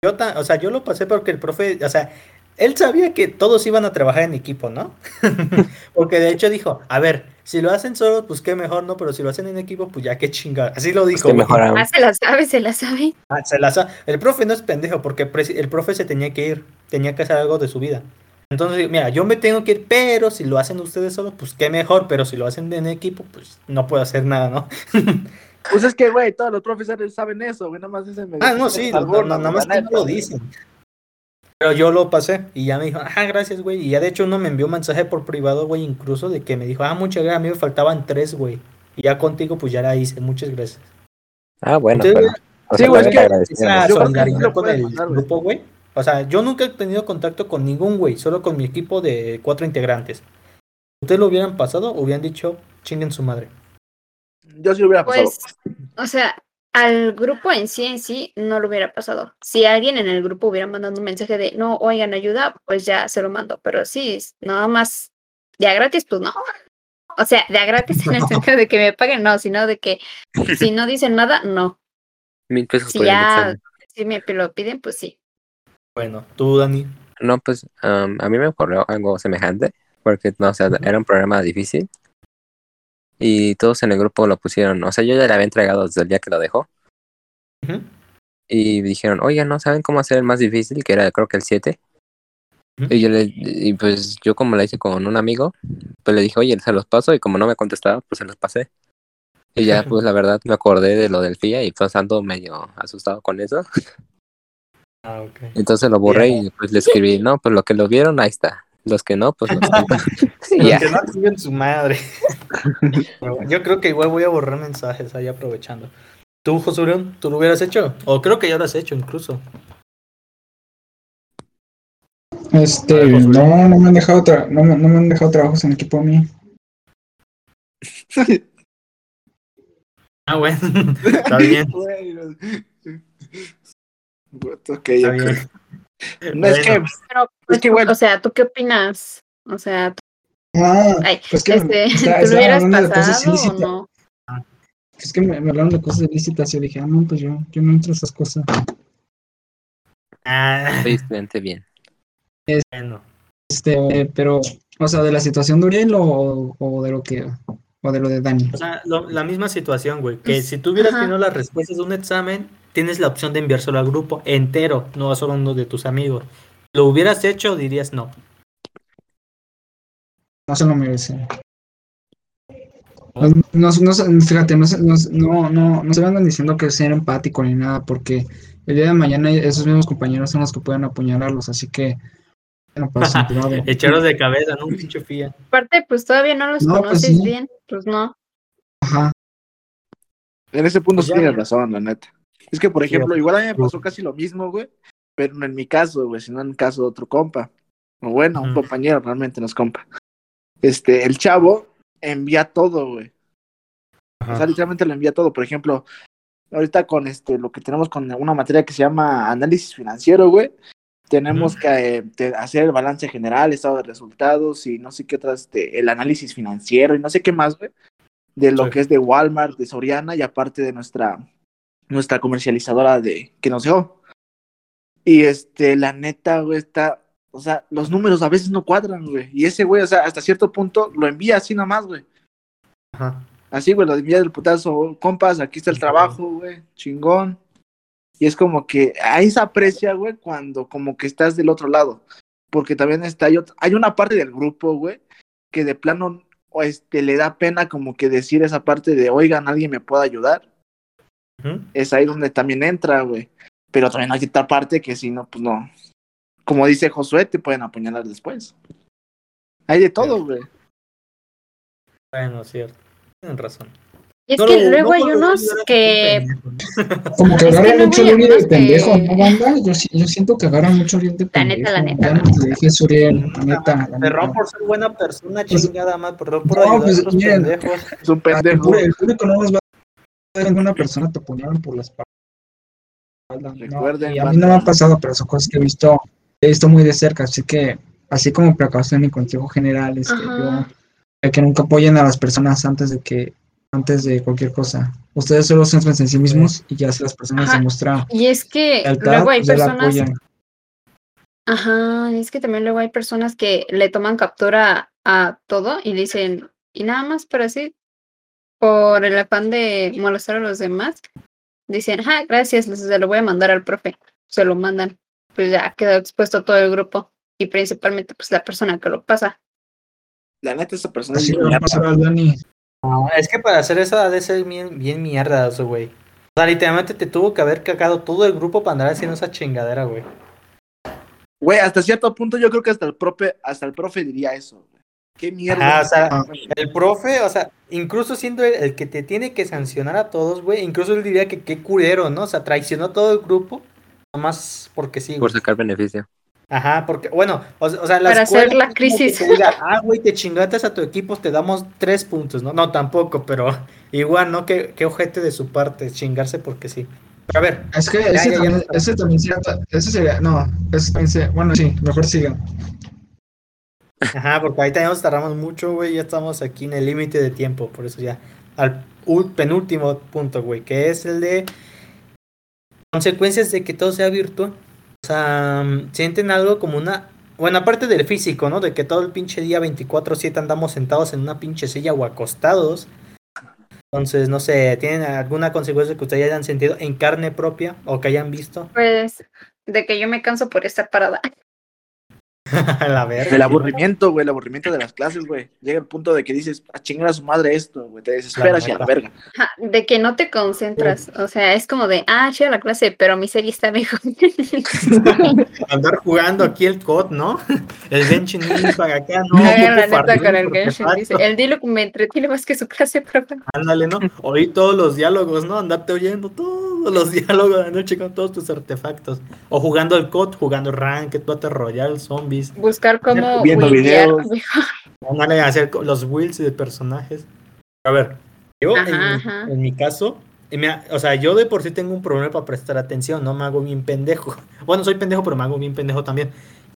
Yo ta- o sea, yo lo pasé porque el profe, o sea, él sabía que todos iban a trabajar en equipo, ¿no? porque de hecho dijo, a ver, si lo hacen solos, pues qué mejor, ¿no? Pero si lo hacen en equipo, pues ya qué chingada. Así lo dijo. es que güey. mejor aún. Ah, se la sabe, se la sabe. Ah, se la sa- El profe no es pendejo porque el profe se tenía que ir, tenía que hacer algo de su vida. Entonces, mira, yo me tengo que ir, pero si lo hacen ustedes solos, pues qué mejor, pero si lo hacen en equipo, pues no puedo hacer nada, ¿no? Pues es que, güey, todos los profesores saben eso, güey, nada más me Ah, no, sí, no, no, nada más que no lo dicen. Pero yo lo pasé y ya me dijo, ah, gracias, güey. Y ya de hecho uno me envió un mensaje por privado, güey, incluso de que me dijo, ah, muchas gracias, a mí me faltaban tres, güey. Y ya contigo, pues ya la hice. Muchas gracias. Ah, bueno, Entonces, pero. O Sí, güey, es que esa. O sea, yo nunca he tenido contacto con ningún güey, solo con mi equipo de cuatro integrantes. ¿Ustedes lo hubieran pasado o hubieran dicho, chinguen su madre? Yo sí lo hubiera pasado. Pues, o sea, al grupo en sí en sí no lo hubiera pasado. Si alguien en el grupo hubiera mandado un mensaje de no, oigan, ayuda, pues ya se lo mando. Pero sí, nada más de a gratis, pues no. O sea, de a gratis en el sentido de que me paguen, no, sino de que si no dicen nada, no. Mil pesos Si por ya, si me lo piden, pues sí. Bueno, tú, Dani. No, pues am, a mí me ocurrió algo semejante, porque no, o sea, era un programa difícil. Y todos en el grupo lo pusieron, o sea, yo ya le había entregado desde el día que lo dejó. Ujú. Y dijeron, oigan, ¿no saben cómo hacer el más difícil? Que era creo que el 7. Ujú. Y yo le, y pues yo como la hice con un amigo, pues le dije, oye, se los paso, y como no me contestaba, pues se los pasé. Y ya, pues la verdad, me acordé de lo del FIA y pues ando medio asustado con eso. Ah, ok. Entonces lo borré y pues le escribí, no, pues lo que lo vieron, ahí está. Los que no, pues no están. Y Los que no chinguen su madre. Yo creo que igual voy a borrar mensajes ahí aprovechando. ¿Tú, Josurión, tú lo hubieras hecho? O creo que ya lo has hecho incluso. Este, ver, no, no me han dejado tra- no, no me han dejado trabajos en equipo a mí. Ah, bueno. Está bien. Güey, no- Ok, Está bien. No es que, Bueno, Pero, Es que, bueno. o sea, ¿tú qué opinas? O sea, tú- Ah, ay, pues que este, está- ¿tú lo hubieras pasado o no? Es que me, me hablaron de cosas ilícitas y yo dije, ah, no, pues yo, yo no entro a esas cosas. Ah, Soy estudiante bien. bueno. Este, pero, o sea, de la situación de Uriel o, o de lo que, o de lo de Dani. O sea, lo- la misma situación, güey. Que si tú hubieras Ajá. tenido las respuestas de un examen, tienes la opción de enviárselo al grupo entero, no a solo uno de tus amigos. ¿Lo hubieras hecho o dirías no? No se lo merece. No, no, no se- fíjate, no, se- no, se- no, no, no se andan diciendo que sea empático ni nada, porque el día de mañana esos mismos compañeros son los que pueden apuñalarlos, así que no pasa privado. Echaros de cabeza, ¿no? Un pinche fía. Aparte, pues todavía no los No, pues conoces sí. bien, pues no. Ajá. En ese punto Pues sí tienes razón, la neta. Es que, por ejemplo, igual a mí me pasó casi lo mismo, güey. Pero no en mi caso, güey, sino en el caso de otro compa. O bueno, un compañero, realmente no es compa. Este, el chavo envía todo, güey. O sea, literalmente lo envía todo. Por ejemplo, ahorita con este, lo que tenemos con una materia que se llama análisis financiero, güey. Tenemos que eh, te- hacer el balance general, estado de resultados y no sé qué otras, este, el análisis financiero y no sé qué más, güey. De lo Sí. que es de Walmart, de Soriana y aparte de nuestra, nuestra comercializadora de que nos dejó. Y este, la neta, güey, está, o sea, los números a veces no cuadran, güey. Y ese güey, o sea, hasta cierto punto lo envía así nomás, güey. Ajá. Así, güey, lo envía del putazo, compas, aquí está el trabajo, güey, chingón. Y es como que ahí se aprecia, güey, cuando como que estás del otro lado. Porque también está, hay, hay una parte del grupo, güey, que de plano o este, le da pena como que decir esa parte de, oigan, alguien me puede ayudar. Es ahí donde también entra, güey. Pero también hay otra parte que si no, pues no. Como dice Josué, te pueden apuñalar después. Hay de todo, güey. Bueno, cierto. Tienen razón. Y es No que luego no hay unos que. Como que que agarran mucho Uriel de que- pendejo, ¿no, banda? Yo, yo siento que agarran mucho Uriel de La pendejo. neta, la neta, Ya la no te dije Uriel, la neta, la neta. por ser buena persona, Pues- chingada más, perdón por No, ayudar pues, a otros pendejos. Es un El pendejo. el público no nos va a ver alguna persona te apuñalan por la espalda. ¿No? Recuerden, y a mí no me ha pasado, pero son cosas que he visto, he visto muy de cerca, así que, así como precaución y consejo general, es que yo, que nunca apoyen a las personas antes de que, antes de cualquier cosa. Ustedes solo céntrense en sí mismos y ya si las personas Ajá. demuestran y es que lealtad, luego hay personas, apoyan. ajá, y es que también luego hay personas que le toman captura a todo y dicen, y nada más, pero así, por el afán de molestar a los demás, dicen, ah, gracias, les- se lo voy a mandar al profe, se lo mandan, pues ya quedó expuesto todo el grupo y principalmente pues la persona que lo pasa. La neta, esa persona es al Dani. No, es que para hacer eso ha de ser bien, bien mierda eso, güey. O sea, literalmente te tuvo que haber cagado todo el grupo para andar haciendo esa chingadera, güey. Güey, hasta cierto punto yo creo que hasta el profe, hasta el profe diría eso. güey. ¿Qué mierda? Ajá, o sea, el profe, o sea, incluso siendo el, el que te tiene que sancionar a todos, güey, incluso él diría que qué culero, ¿no? O sea, traicionó a todo el grupo, nomás porque sí, Por sacar beneficio. Ajá, porque, bueno, o, o sea, la Para escuela hacer la crisis. te diga, ah, güey, te chingaste a tu equipo, te damos tres puntos, ¿no? No, tampoco, pero igual, ¿no? Qué, qué ojete de su parte, chingarse porque sí. Pero a ver, Es que Ya, ese, ya, ya. también, ese también sería, ese sería, no, ese también sería- bueno, sí, mejor sigan. Ajá, porque ahorita ya nos tardamos mucho, güey, ya estamos aquí en el límite de tiempo, por eso ya. Al penúltimo punto, güey, que es el de consecuencias de que todo sea virtual. O sea, mm, sienten algo como una... Bueno, aparte del físico, ¿no? De que todo el pinche día 24/7 andamos sentados en una pinche silla o acostados. Entonces, no sé, ¿tienen alguna consecuencia que ustedes hayan sentido en carne propia o que hayan visto? Pues de que yo me canso por estar parada. La verga. El aburrimiento, güey, el aburrimiento de las clases, güey. Llega el punto de que dices, a chingar a su madre esto, güey. Te desesperas y a la verga. Ajá, de que no te concentras. O sea, es como de, ah, chida la clase, pero mi serie está mejor. Andar jugando aquí el COD, ¿no? El Genshin Impact acá, no. La neta con el Genshin. artefacto. Dice, el Diluc me entretiene más que su clase propia. Ándale, ¿no? Oír todos los diálogos, ¿no? Andarte oyendo todos los diálogos de la noche con todos tus artefactos. O jugando el COD, jugando Ranked, Battle Royale, Zombies. Buscar cómo Viendo videos. mejor. Ándale a hacer los builds de personajes. A ver, yo en, Ajá, mi- ajá. en mi caso, me- o sea, yo de por sí tengo un problema para prestar atención, no me hago bien pendejo. Bueno, soy pendejo, pero me hago bien pendejo también.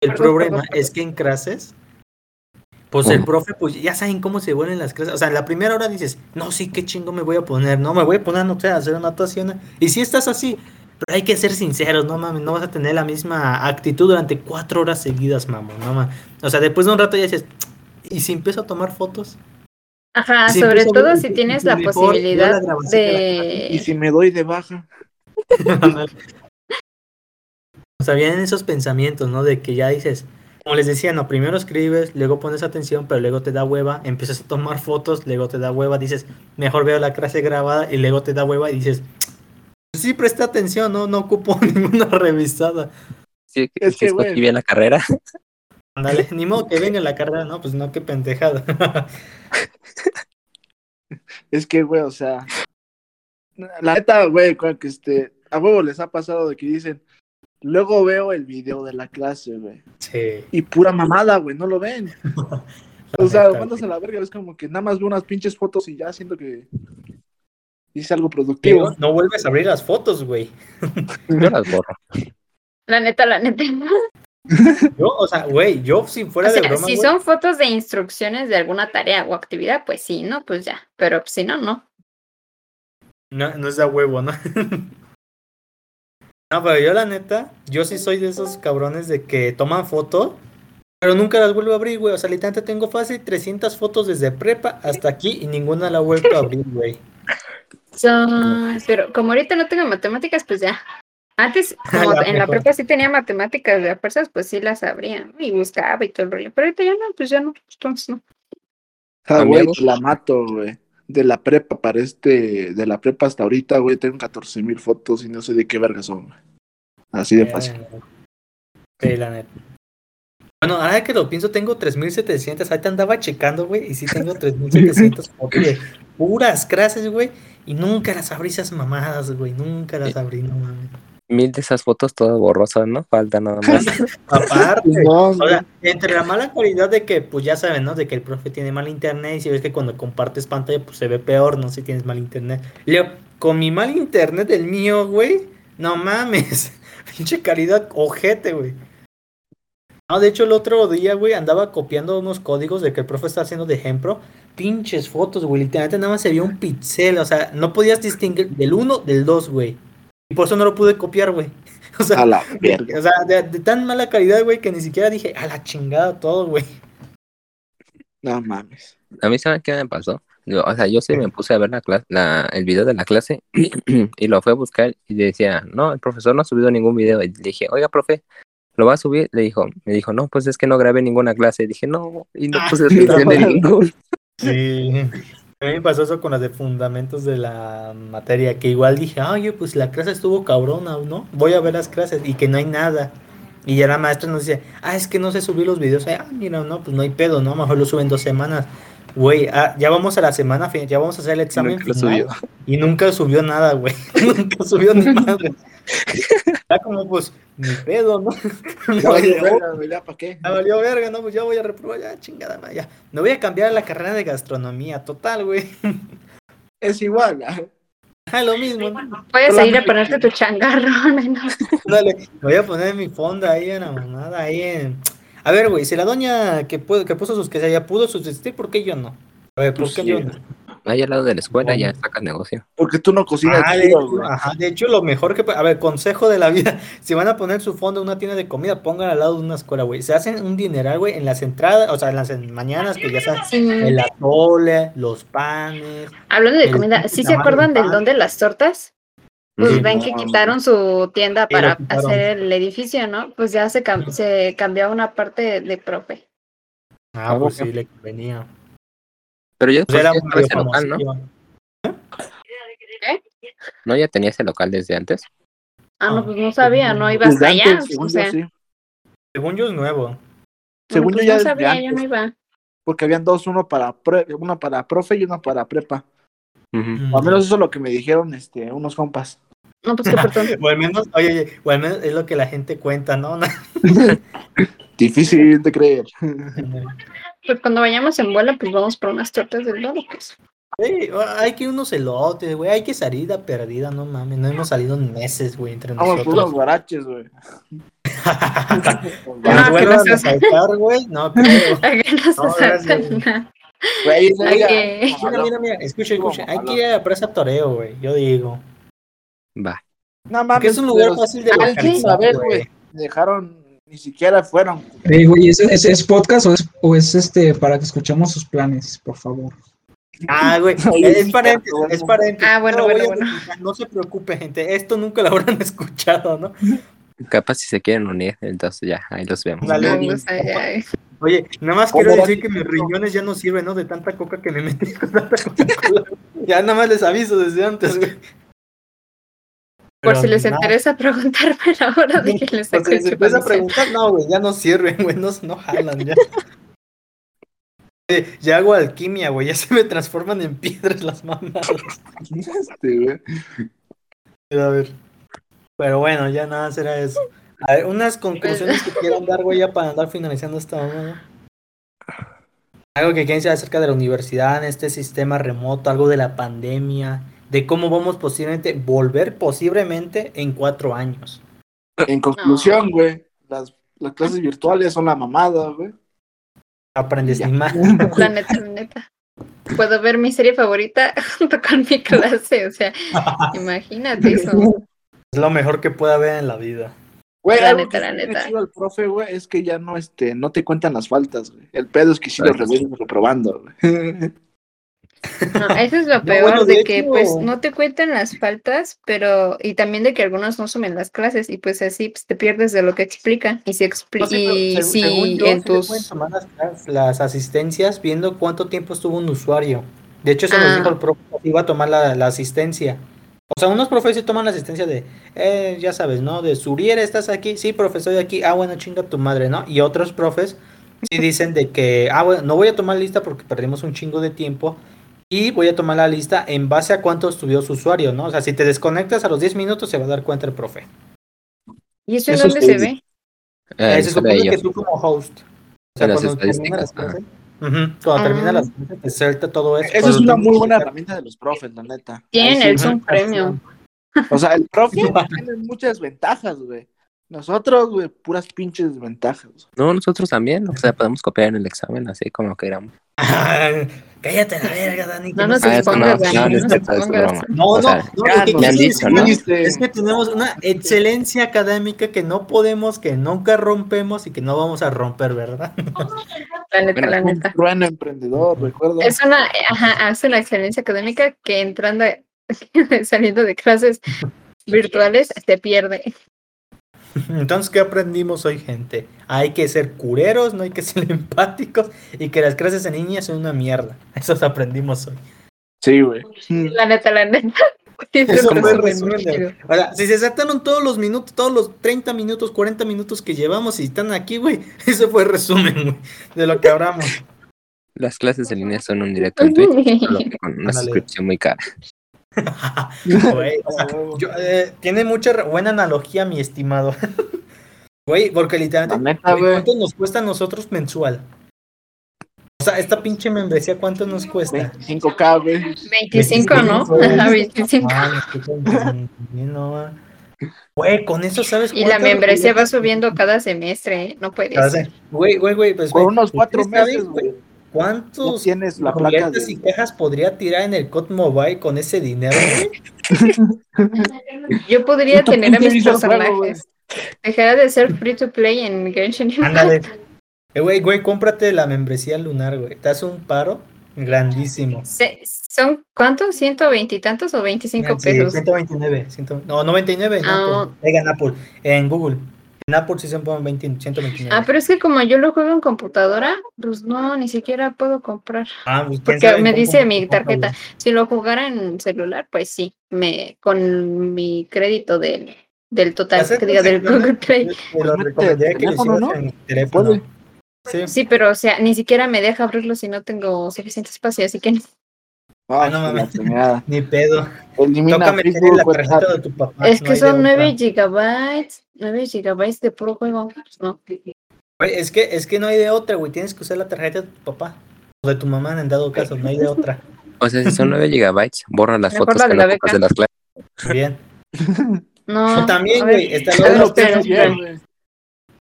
El Perdón, problema perdón, perdón. es que en clases, pues el profe, pues ya saben cómo se vuelven las clases. O sea, en la primera hora dices, no, sí, qué chingo me voy a poner, no, me voy a poner, no sé, a hacer anotaciones. Y si estás así, pero hay que ser sinceros, no mames, no vas a tener la misma actitud durante cuatro horas seguidas, mamón, no mames. O sea, después de un rato ya dices, ¿y si empiezo a tomar fotos? Ajá, sobre todo ver si tienes la mejor, posibilidad la de Y si me doy de baja. o sea, vienen esos pensamientos, ¿no? De que ya dices, como les decía, no, primero escribes, luego pones atención, pero luego te da hueva, empiezas a tomar fotos, luego te da hueva, dices, mejor veo la clase grabada y luego te da hueva y dices, "Pues sí, presta atención, no, no ocupo ninguna revisada. Sí, Es que escogí güey. bien la carrera. Ándale, ni modo que venga la carrera, no, pues no, qué pendejada. Es que, güey, o sea. La neta, güey, creo que este. A huevo les ha pasado de que dicen. Luego veo el video de la clase, güey. sí. Y pura mamada, güey, no lo ven. O sea, mandas a la verga, es como que nada más veo unas pinches fotos y ya siento que hice algo productivo. No vuelves a abrir las fotos, güey. Yo las borro. La neta, la neta. Yo, o sea, güey, yo si O fuera de sea, broma, si güey, son fotos de instrucciones de alguna tarea o actividad, pues sí, ¿no? Pues ya. Pero si no, no. No, no es de huevo, ¿no? no, pero yo la neta, yo sí soy de esos cabrones de que toman foto, pero nunca las vuelvo a abrir, güey. O sea, literalmente tengo fácil 300 fotos desde prepa hasta aquí y ninguna la he vuelto a abrir, güey. Son- Pero como ahorita no tengo matemáticas, pues ya. Antes, como La en la prepa sí tenía matemáticas de fuerzas, pues sí las abría. Y buscaba y todo el rollo. Pero ahorita ya no, pues ya no. Entonces no. Ah, ¿A güey, la mato, güey. De la prepa para este, de la prepa hasta ahorita, güey, tengo 14 mil fotos y no sé de qué verga son, güey. Así de fácil. Sí, la neta. Bueno, ahora que lo pienso, tengo 3700. Ahorita andaba checando, güey, y sí tengo 3700 fotos de puras clases, güey. Y nunca las abrí esas mamadas, güey. Nunca las abrí, no mames. Mil de esas fotos todas borrosas, ¿no? Falta nada más. Aparte, No, o sea, entre la mala calidad de que, pues ya saben, ¿no? De que el profe tiene mal internet y si ves que cuando compartes pantalla, pues se ve peor, ¿no? Si tienes mal internet. Leo, con mi mal internet del mío, güey, no mames. Pinche calidad ojete, güey. No, de hecho, el otro día, güey, andaba copiando unos códigos de que el profe está haciendo de ejemplo. Pinches fotos, güey. Literalmente nada más se vio un pixel. O sea, no podías distinguir del 1 del 2, güey. Y por eso no lo pude copiar, güey. O sea, a la verga. o sea, de, de tan mala calidad, güey, que ni siquiera dije a la chingada todo, güey. No mames. A mí, ¿saben qué me pasó? Yo, o sea, yo sí me puse a ver la clase, la, el video de la clase y lo fui a buscar y decía, no, el profesor no ha subido ningún video. Y le dije, oiga, profe, ¿lo va a subir? Le dijo, me dijo, no, pues es que no grabé ninguna clase. Y dije, no, y no Ah, puse atención en ningún. Sí. A mí me pasó eso con las de fundamentos de la materia, que igual dije, oye, pues la clase estuvo cabrona, ¿no? Voy a ver las clases y que no hay nada. Y ya la maestra nos dice, ah, es que no sé subir los videos. Ah, mira, no, pues no hay pedo, ¿no? Mejor lo suben dos semanas. Güey, ah, ya vamos a la semana, fin- ya vamos a hacer el examen Nunca final, subió. y nunca subió nada, güey. nunca subió ni madre. Era como, pues, ni pedo, ¿no? Ya No, valió verga, güey, ya, ¿para qué? ya valió verga, ¿no? Pues ya voy a reprobar, ya, chingada, madre, ya. Me voy a cambiar la carrera de gastronomía, total, güey. Es igual. ah. Ah, lo mismo, ¿no? Puedes ir a ponerte tu changarrón. ¿no? Dale, me voy a poner mi fonda ahí en la mamada, ahí en... A ver, güey, si la doña que, pudo, que puso sus quesadillas pudo subsistir, ¿por qué yo no? A ver, ¿por Pues qué sí. yo no? Ahí al lado de la escuela ya sacas negocio. Porque tú no cocinas Ah, de, hecho, ajá, de hecho, lo mejor que... A ver, consejo de la vida. Si van a poner su fondo en una tienda de comida, pongan al lado de una escuela, güey. Se hacen un dineral, güey, en las entradas, o sea, en las mañanas, que ya sabes, Sí. el atole, los panes. Hablando de comida, ¿sí se acuerdan del don de las tortas? Pues ven que quitaron su tienda para hacer el edificio, ¿no? Pues ya se, cam- se cambió a una parte de profe. Ah, Ah, pues sí, le convenía. Pero yo Pues era ya un ese local, ¿no? famosillo. ¿No ya tenía ese local desde antes? Ah, no, Ah, pues no sabía, no iba hasta allá. antes, según o yo, sí. Según yo es nuevo. bueno, Según pues yo ya no sabía, yo no iba. Porque habían dos, uno para pre, una para profe y una para prepa. O al menos eso es lo que me dijeron este, unos compas. No, pues qué perdón. O al menos, oye, oye, o al menos es lo que la gente cuenta, ¿no? Difícil de creer. Pues cuando vayamos en vuelo, pues vamos por unas tortas del lodo, pues. Sí, hay que unos elotes, güey. Hay que salida perdida, no mames. No hemos salido en meses, güey, entre Vamos por unos nosotros. guaraches, güey. Ah, que no asaltar, güey. No, creo. ¿A qué nos No, gracias. Güey, día- que- Mira, mira, mira. Escucha, escucha. Hay que ir a la presa Toreo, güey. Yo digo. Va. No Porque es un lugar fácil de localizar, güey. güey. Me dejaron, ni siquiera fueron. Eh, güey, ¿es, es, es podcast o es, o es este para que escuchemos sus planes, por favor? Ah, güey. Es paréntesis, es paréntesis. Ah, bueno, No bueno, No se preocupe, gente. Esto nunca lo habrán escuchado, ¿no? Capaz si se quieren unir, entonces ya, ahí los vemos. Dale. No, pues, ay, ay. Oye, nada más ¿Cómo quiero decir que que mis riñones ya no sirven, ¿no? De tanta coca que me metí con tanta Coca-Cola. ya nada más les aviso desde antes, güey. Por Pero si les nada, interesa preguntarme la hora de que les Por si les el empieza a chupanicel. preguntar, no, güey, ya no sirven, güey, no, no jalan ya. Eh, Ya hago alquimia, güey, ya se me transforman en piedras las mamadas. Este, güey. Pero, a ver. Pero bueno, ya nada será eso. A ver, unas conclusiones que quieran dar, güey, ya para andar finalizando esta onda. Algo que quieran saber acerca de la universidad en este sistema remoto, algo de la pandemia, de cómo vamos posiblemente volver posiblemente en cuatro años. En conclusión, güey, las, las clases virtuales son la mamada, güey. Aprendes ni más. La neta, la neta. Puedo ver mi serie favorita junto con mi clase, o sea, imagínate eso. Es lo mejor que puede haber en la vida. Güey, La neta, que la neta. al profe, güey, es que ya no, este, no te cuentan las faltas, güey. El pedo es que sí Claro. revuelven reprobando, güey. No, eso es lo No, peor bueno, de, de que hecho- pues no te cuentan las faltas, pero y también de que algunos no sumen las clases y pues así pues, te pierdes de lo que explican y si expli- No, sí, pero y si según yo, en tus tomar las, asistencias viendo cuánto tiempo estuvo un usuario. De hecho, se nos Ah. dijo el profe que iba a tomar la, la asistencia. O sea, unos profes sí toman la asistencia de, eh, ya sabes, ¿no? De Surier, ¿estás aquí? Sí, profe, estoy aquí. Ah, bueno, chinga tu madre, ¿no? Y otros profes sí dicen de que, ah, bueno, no voy a tomar lista porque perdimos un chingo de tiempo. Y voy a tomar la lista en base a cuánto estudió su usuario, ¿no? O sea, si te desconectas a los 10 minutos, se va a dar cuenta el profe. ¿Y eso en Eso dónde se ve? Eh, se eso supone que tú como host. O sea, las cuando termina estadísticas, las clases. Ujú, Cuando termina Ah. las clases, te suelta todo eso. Esa es una termina- muy buena herramienta de los profes, la neta. Tienen el. Zoom Premium. O sea, el profe tiene muchas ventajas, güey. Nosotros, güey, puras pinches desventajas. No, nosotros también, o sea, podemos copiar en el examen así como queramos. Cállate la verga, Dani. No no nos expongas, Dani, no, no no es nos cierto, es que no, quiero me han decir dicho, es ¿no? que- es que tenemos una excelencia académica que no podemos, que nunca rompemos y que no vamos a romper, ¿verdad? La neta, la Un neta. trueno emprendedor, recuerda. Es una, ajá, hace una excelencia académica que entrando, saliendo de clases virtuales, te pierde. Entonces, ¿qué aprendimos hoy, gente? Hay que ser cureros, no hay que ser empáticos y que las clases en línea son una mierda. Eso aprendimos hoy. Sí, güey. La neta, la neta. Eso Eso fue. Ahora, si se saltaron todos los minutos, todos los 30 minutos, 40 minutos que llevamos y están aquí, güey, ese fue el resumen, güey, de lo que hablamos. Las clases en línea son un directo en Twitch, con una suscripción muy cara. Güey, o sea, yo, eh, tiene mucha buena analogía, mi estimado. Güey, porque literalmente, neta, güey, güey. ¿cuánto nos cuesta a nosotros mensual? O sea, esta pinche membresía, ¿cuánto nos cuesta? 25k, güey. 25, ¿no? 25. Ajá, 25. Ah, nos cuesta 25, no, va. Güey, con eso sabes Y la membresía va subiendo cada semestre, ¿eh? No puede Cada ser. se- Güey, güey, güey, pues Por güey, unos cuatro ¿ustedes saben, meses, güey. ¿Cuántos tienes la placa y cajas podría tirar en el COD Mobile con ese dinero? Yo podría tener a mis personajes. Dejará de ser free to play en Genshin Impact. Ándale. Eh, güey, güey, cómprate la membresía lunar, güey. Te hace un paro grandísimo. Se- ¿Son cuántos? ¿120 y tantos o 25 Sí, pesos? 129. 100 no, 99 en Ah. Apple. Oiga, en Apple. En Google. En Apple sí se ponen 20, 129. Ah, pero es que como yo lo juego en computadora, pues no, ni siquiera puedo comprar. Ah, pues, Porque sabe me dice mi tarjeta. Si lo jugara en celular, pues sí, me con mi crédito del, del total, que diga del Google Play. Sí, pero o sea, ni siquiera me deja abrirlo si no tengo suficiente espacio, así que Ah, no no mames. Ni pedo. Elimina Toca meter Facebook, la tarjeta de tu papá. es que son otra. 9 gigabytes, 9 gigabytes de puro juego. Pues no. Güey, es que, es que no hay de otra, güey. Tienes que usar la tarjeta de tu papá. O de tu mamá, en dado caso. No hay de otra. O sea, si son 9 gigabytes, borra las Mejor fotos la de que la beca. de las clases. Bien. No. O también, güey, está la otra opción, güey.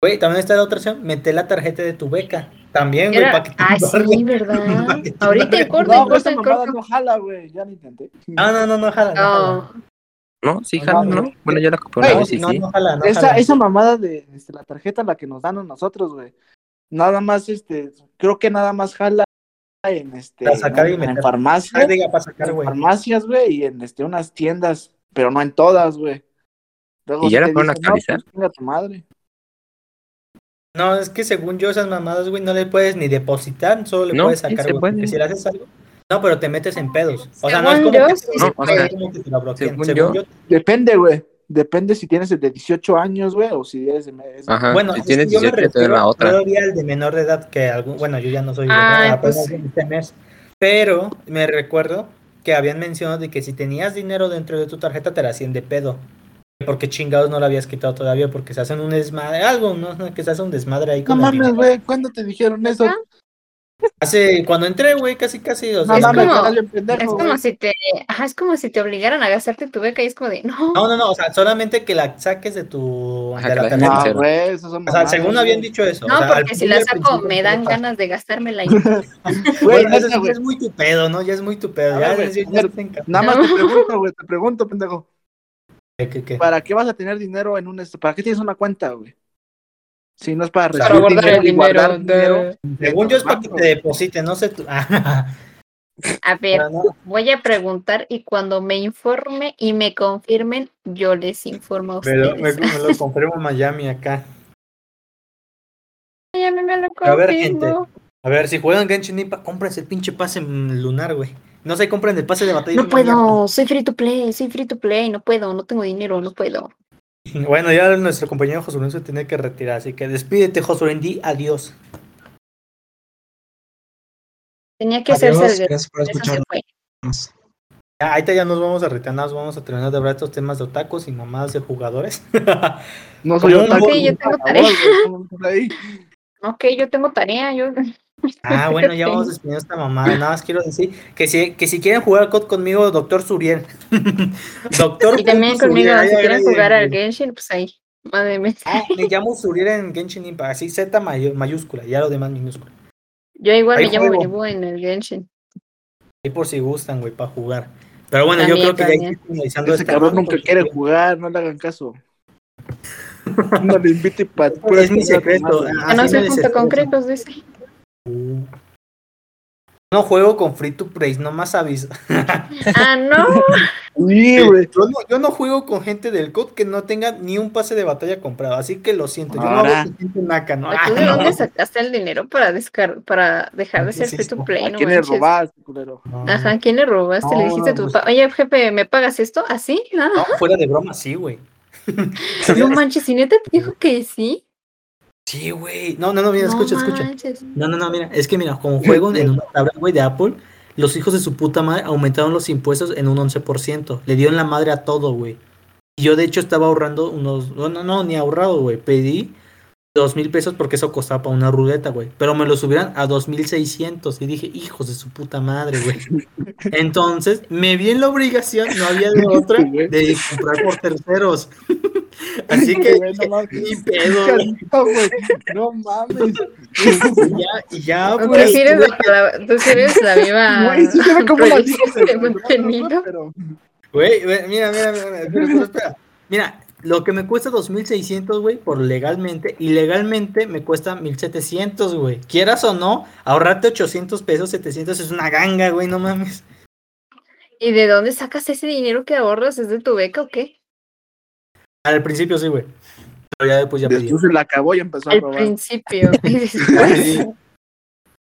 Güey, también está la otra opción. Meter la tarjeta de tu beca. También, güey, para que te Ah, sí, ¿verdad? Ahorita en embarguen. corto, No, en pues en mamada corto. no jala, güey. Ya lo intenté. No, no, no, no jala. No, jala. No, No, sí, No, jala, no. ¿no? Bueno, yo la compré vez y no, sí. no jala, no esa, jala. esa mamada de este, la tarjeta la que nos dan a nosotros, güey. Nada más, este, creo que nada más jala en este Para sacar y en, meter. Ah, farmacias, diga, para sacar, en farmacias, güey, y en este unas tiendas, pero no en todas, güey. ¿Y ya sí la fueron a dicen, no, actualizar? pues, tu madre. No, es que según yo, esas mamadas, güey, no le puedes ni depositar, solo le No, puedes sacar, güey. puede. Si le haces algo. No, pero te metes en pedos. O sea, no es como yo, que, sí no, se o sea, puede. no es como que te lo bloqueen. Según Según yo, yo, Depende, güey. Depende si tienes el de 18 años, güey, o si eres de... Ajá, Bueno, si tienes yo me 18 te dan refiero la otra. todavía al de menor de edad que algún, bueno, yo ya no soy Ay, edad, pues- este mes, pero me recuerdo que habían mencionado de que si tenías dinero dentro de tu tarjeta te la hacían de pedo. Porque chingados no la habías quitado todavía porque se hacen un desmadre, algo, ¿no? Que se hace un desmadre ahí No con el mames, güey, ¿cuándo te dijeron eso? Hace, cuando entré, güey, casi casi, o sea, No Es como- pendejo, Es como si te, ajá, es como si te obligaran a gastarte tu beca y es como de, no, No, no, no, o sea, solamente que la saques de tu Ajá, de la que la tarjeta. No, Cero. güey, esos son O sea, según habían dicho eso. no, o sea, al porque si la saco me dan ganas de gastármela y Güey, eso ya es muy tu pedo, ¿no? Ya es muy tu pedo. Ya, ver, ya. Nada más No. te pregunto, güey, te pregunto, pendejo. ¿Qué, qué? ¿Para qué vas a tener dinero en un este? ¿Para qué tienes una cuenta, güey? Si no es para recibir para guardar dinero el dinero. guardar dinero. de- Según yo es para que te depositen, no sé tú. A ver, no, voy a preguntar y cuando me informe y me confirmen, yo les informo a me, lo, ustedes. me- me lo compré en Miami acá. Mí me lo A ver, confirmo. A ver, si juegan Genshin Impact, cómprense el pinche pase lunar, güey. No se compren el pase de batalla. No puedo, soy free to play, soy free to play, no puedo, no tengo dinero, no puedo. Bueno, ya nuestro compañero Josué se tiene que retirar, así que despídete, Josué, di adiós. Tenía que Adiós, hacerse el gracias por escucharnos. Ya, ahorita ya nos vamos a retirar, nos vamos a terminar de hablar estos temas de otatacos y mamadas de jugadores. No soy yo un tan- bot, yo tengo tarea. Ok, yo tengo tarea, yo. Ah, bueno, ya vamos despidiendo esta mamada. Nada más quiero decir que si, que si quieren jugar COD conmigo, doctor Suriel. doctor Y también conmigo, Suriel, si quieren jugar al Genshin, pues ahí. Madre mía. Ah, me llamo Suriel en Genshin Impact, así Z mayúscula, ya lo demás minúscula. Yo igual Ahí me llamo juego. Ibu en el Genshin. Ahí por si gustan, güey, para jugar. Pero bueno, yo También, creo que ya también. finalizando Ese cabrón nunca quiere jugar, no le hagan caso. No le invite para Es mi secreto. Ya Ah, no se junta con. Crepos, dice. No juego con Free to Play, nomás aviso. Ah, no. Sí. Yo no, yo no juego con gente del COD que no tenga ni un pase de batalla comprado, así que lo siento. Yo no hago con gente naca, ¿no? ¿Tú de dónde sacaste el dinero para descar para dejar de ser free to play? ¿A No quién le robaste, culero? No. Ajá, ¿a quién le robaste? le No, dijiste a tu pues- papá, oye, jefe, ¿me pagas esto? ¿Así? Nada. No, fuera de broma, sí, güey. No manches, ¿y neta te dijo que sí? Sí, güey. No, no, no, mira, no escucha, escucha. No, no, no, mira, es que mira, como juego en una tabla, güey, de Apple, los hijos de su puta madre aumentaron los impuestos en un 11%. Le dieron la madre a todo, güey. Y yo, de hecho, estaba ahorrando unos. No, no, no, ni ahorrado, güey. Pedí dos mil pesos porque eso costaba para una ruleta, güey. Pero me lo subieron a dos mil seiscientos. Y dije, hijos de su puta madre, güey. Entonces, me vi en la obligación, no había de otra, Güey. de comprar por terceros. Así que, Güey, no mames. ni pedo, güey. No, güey. Mames. Y ya, y ya, Tú pues. sí eres tuve la, palabra- tú sí eres la viva Güey, sí se como Güey, güey, mira, mira, mira, espera, espera. Mira, lo que me cuesta 2600, güey, por legalmente, y legalmente me cuesta 1700, güey. Quieras o no, ahorrarte 800 pesos, 700 es una ganga, güey, no mames. ¿Y de dónde sacas ese dinero que ahorras? ¿Es de tu beca o qué? Al principio sí, güey. Pero ya después ya pedí. después se la acabó y empezó a Al robar. principio. Y después- Sí,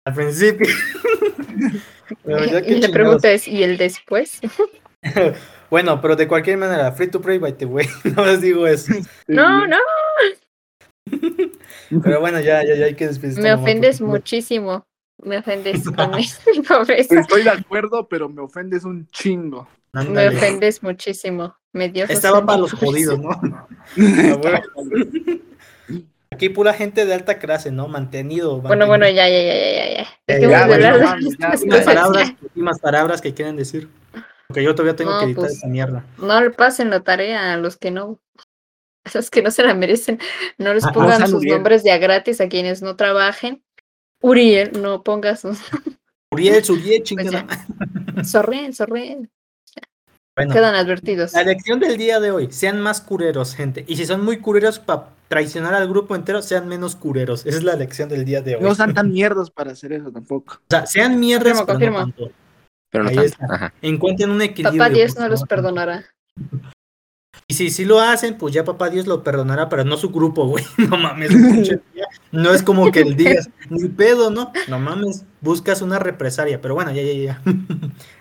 Al principio. Pero ya y la pregunta es, ¿y el después? Bueno, pero de cualquier manera, free to play by the way. No les digo eso. No, no, Pero bueno, ya, ya, ya hay que despedir. me ofendes muchísimo. Me ofendes con mi pobreza. Estoy de acuerdo, pero me ofendes un chingo. Me ofendes muchísimo. Me dio Estaba para los jodidos, ¿no? Aquí pura gente de alta clase, ¿no? Mantenido. Bueno, bueno, ya, ya, ya, ya, ya, ya. Bueno, cosas, palabras, últimas palabras que quieren decir. Porque yo todavía tengo No, que editar pues, esa mierda. No le pasen la tarea a los que no, a los que no se la merecen. No les Ah, pongan sus Uriel. nombres de a gratis a quienes no trabajen. Uriel, no pongas sus. Uriel, Suriel, Pues chingada. ya. Sorren, sorren. Bueno, Quedan advertidos. la lección del día de hoy, sean más cureros, gente. Y si son muy cureros para traicionar al grupo entero, sean menos cureros. Esa es la lección del día de hoy. No sean tan mierdas para hacer eso tampoco. O sea, sean mierdas, Confirmo, pero no confirmo. tanto. Pero no Ahí tanto. está. Ajá. Encuentren un equilibrio. Papá Dios no los perdonará. Y si sí lo hacen, pues ya papá Dios lo perdonará, pero no su grupo, güey. No mames, no es como que el digas, ni pedo, ¿no? No mames, buscas una represalia, pero bueno, ya, ya, ya.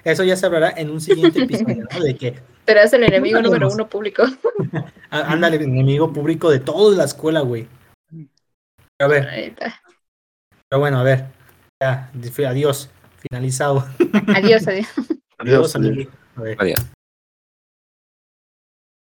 Eso ya se hablará en un siguiente episodio, ¿no? De que, Serás el enemigo número uno público. á- ándale, enemigo público de toda la escuela, güey. A ver, pero bueno, a ver. Ya, adiós, finalizado. Adiós, adiós. Adiós, amigo. A ver. Adiós.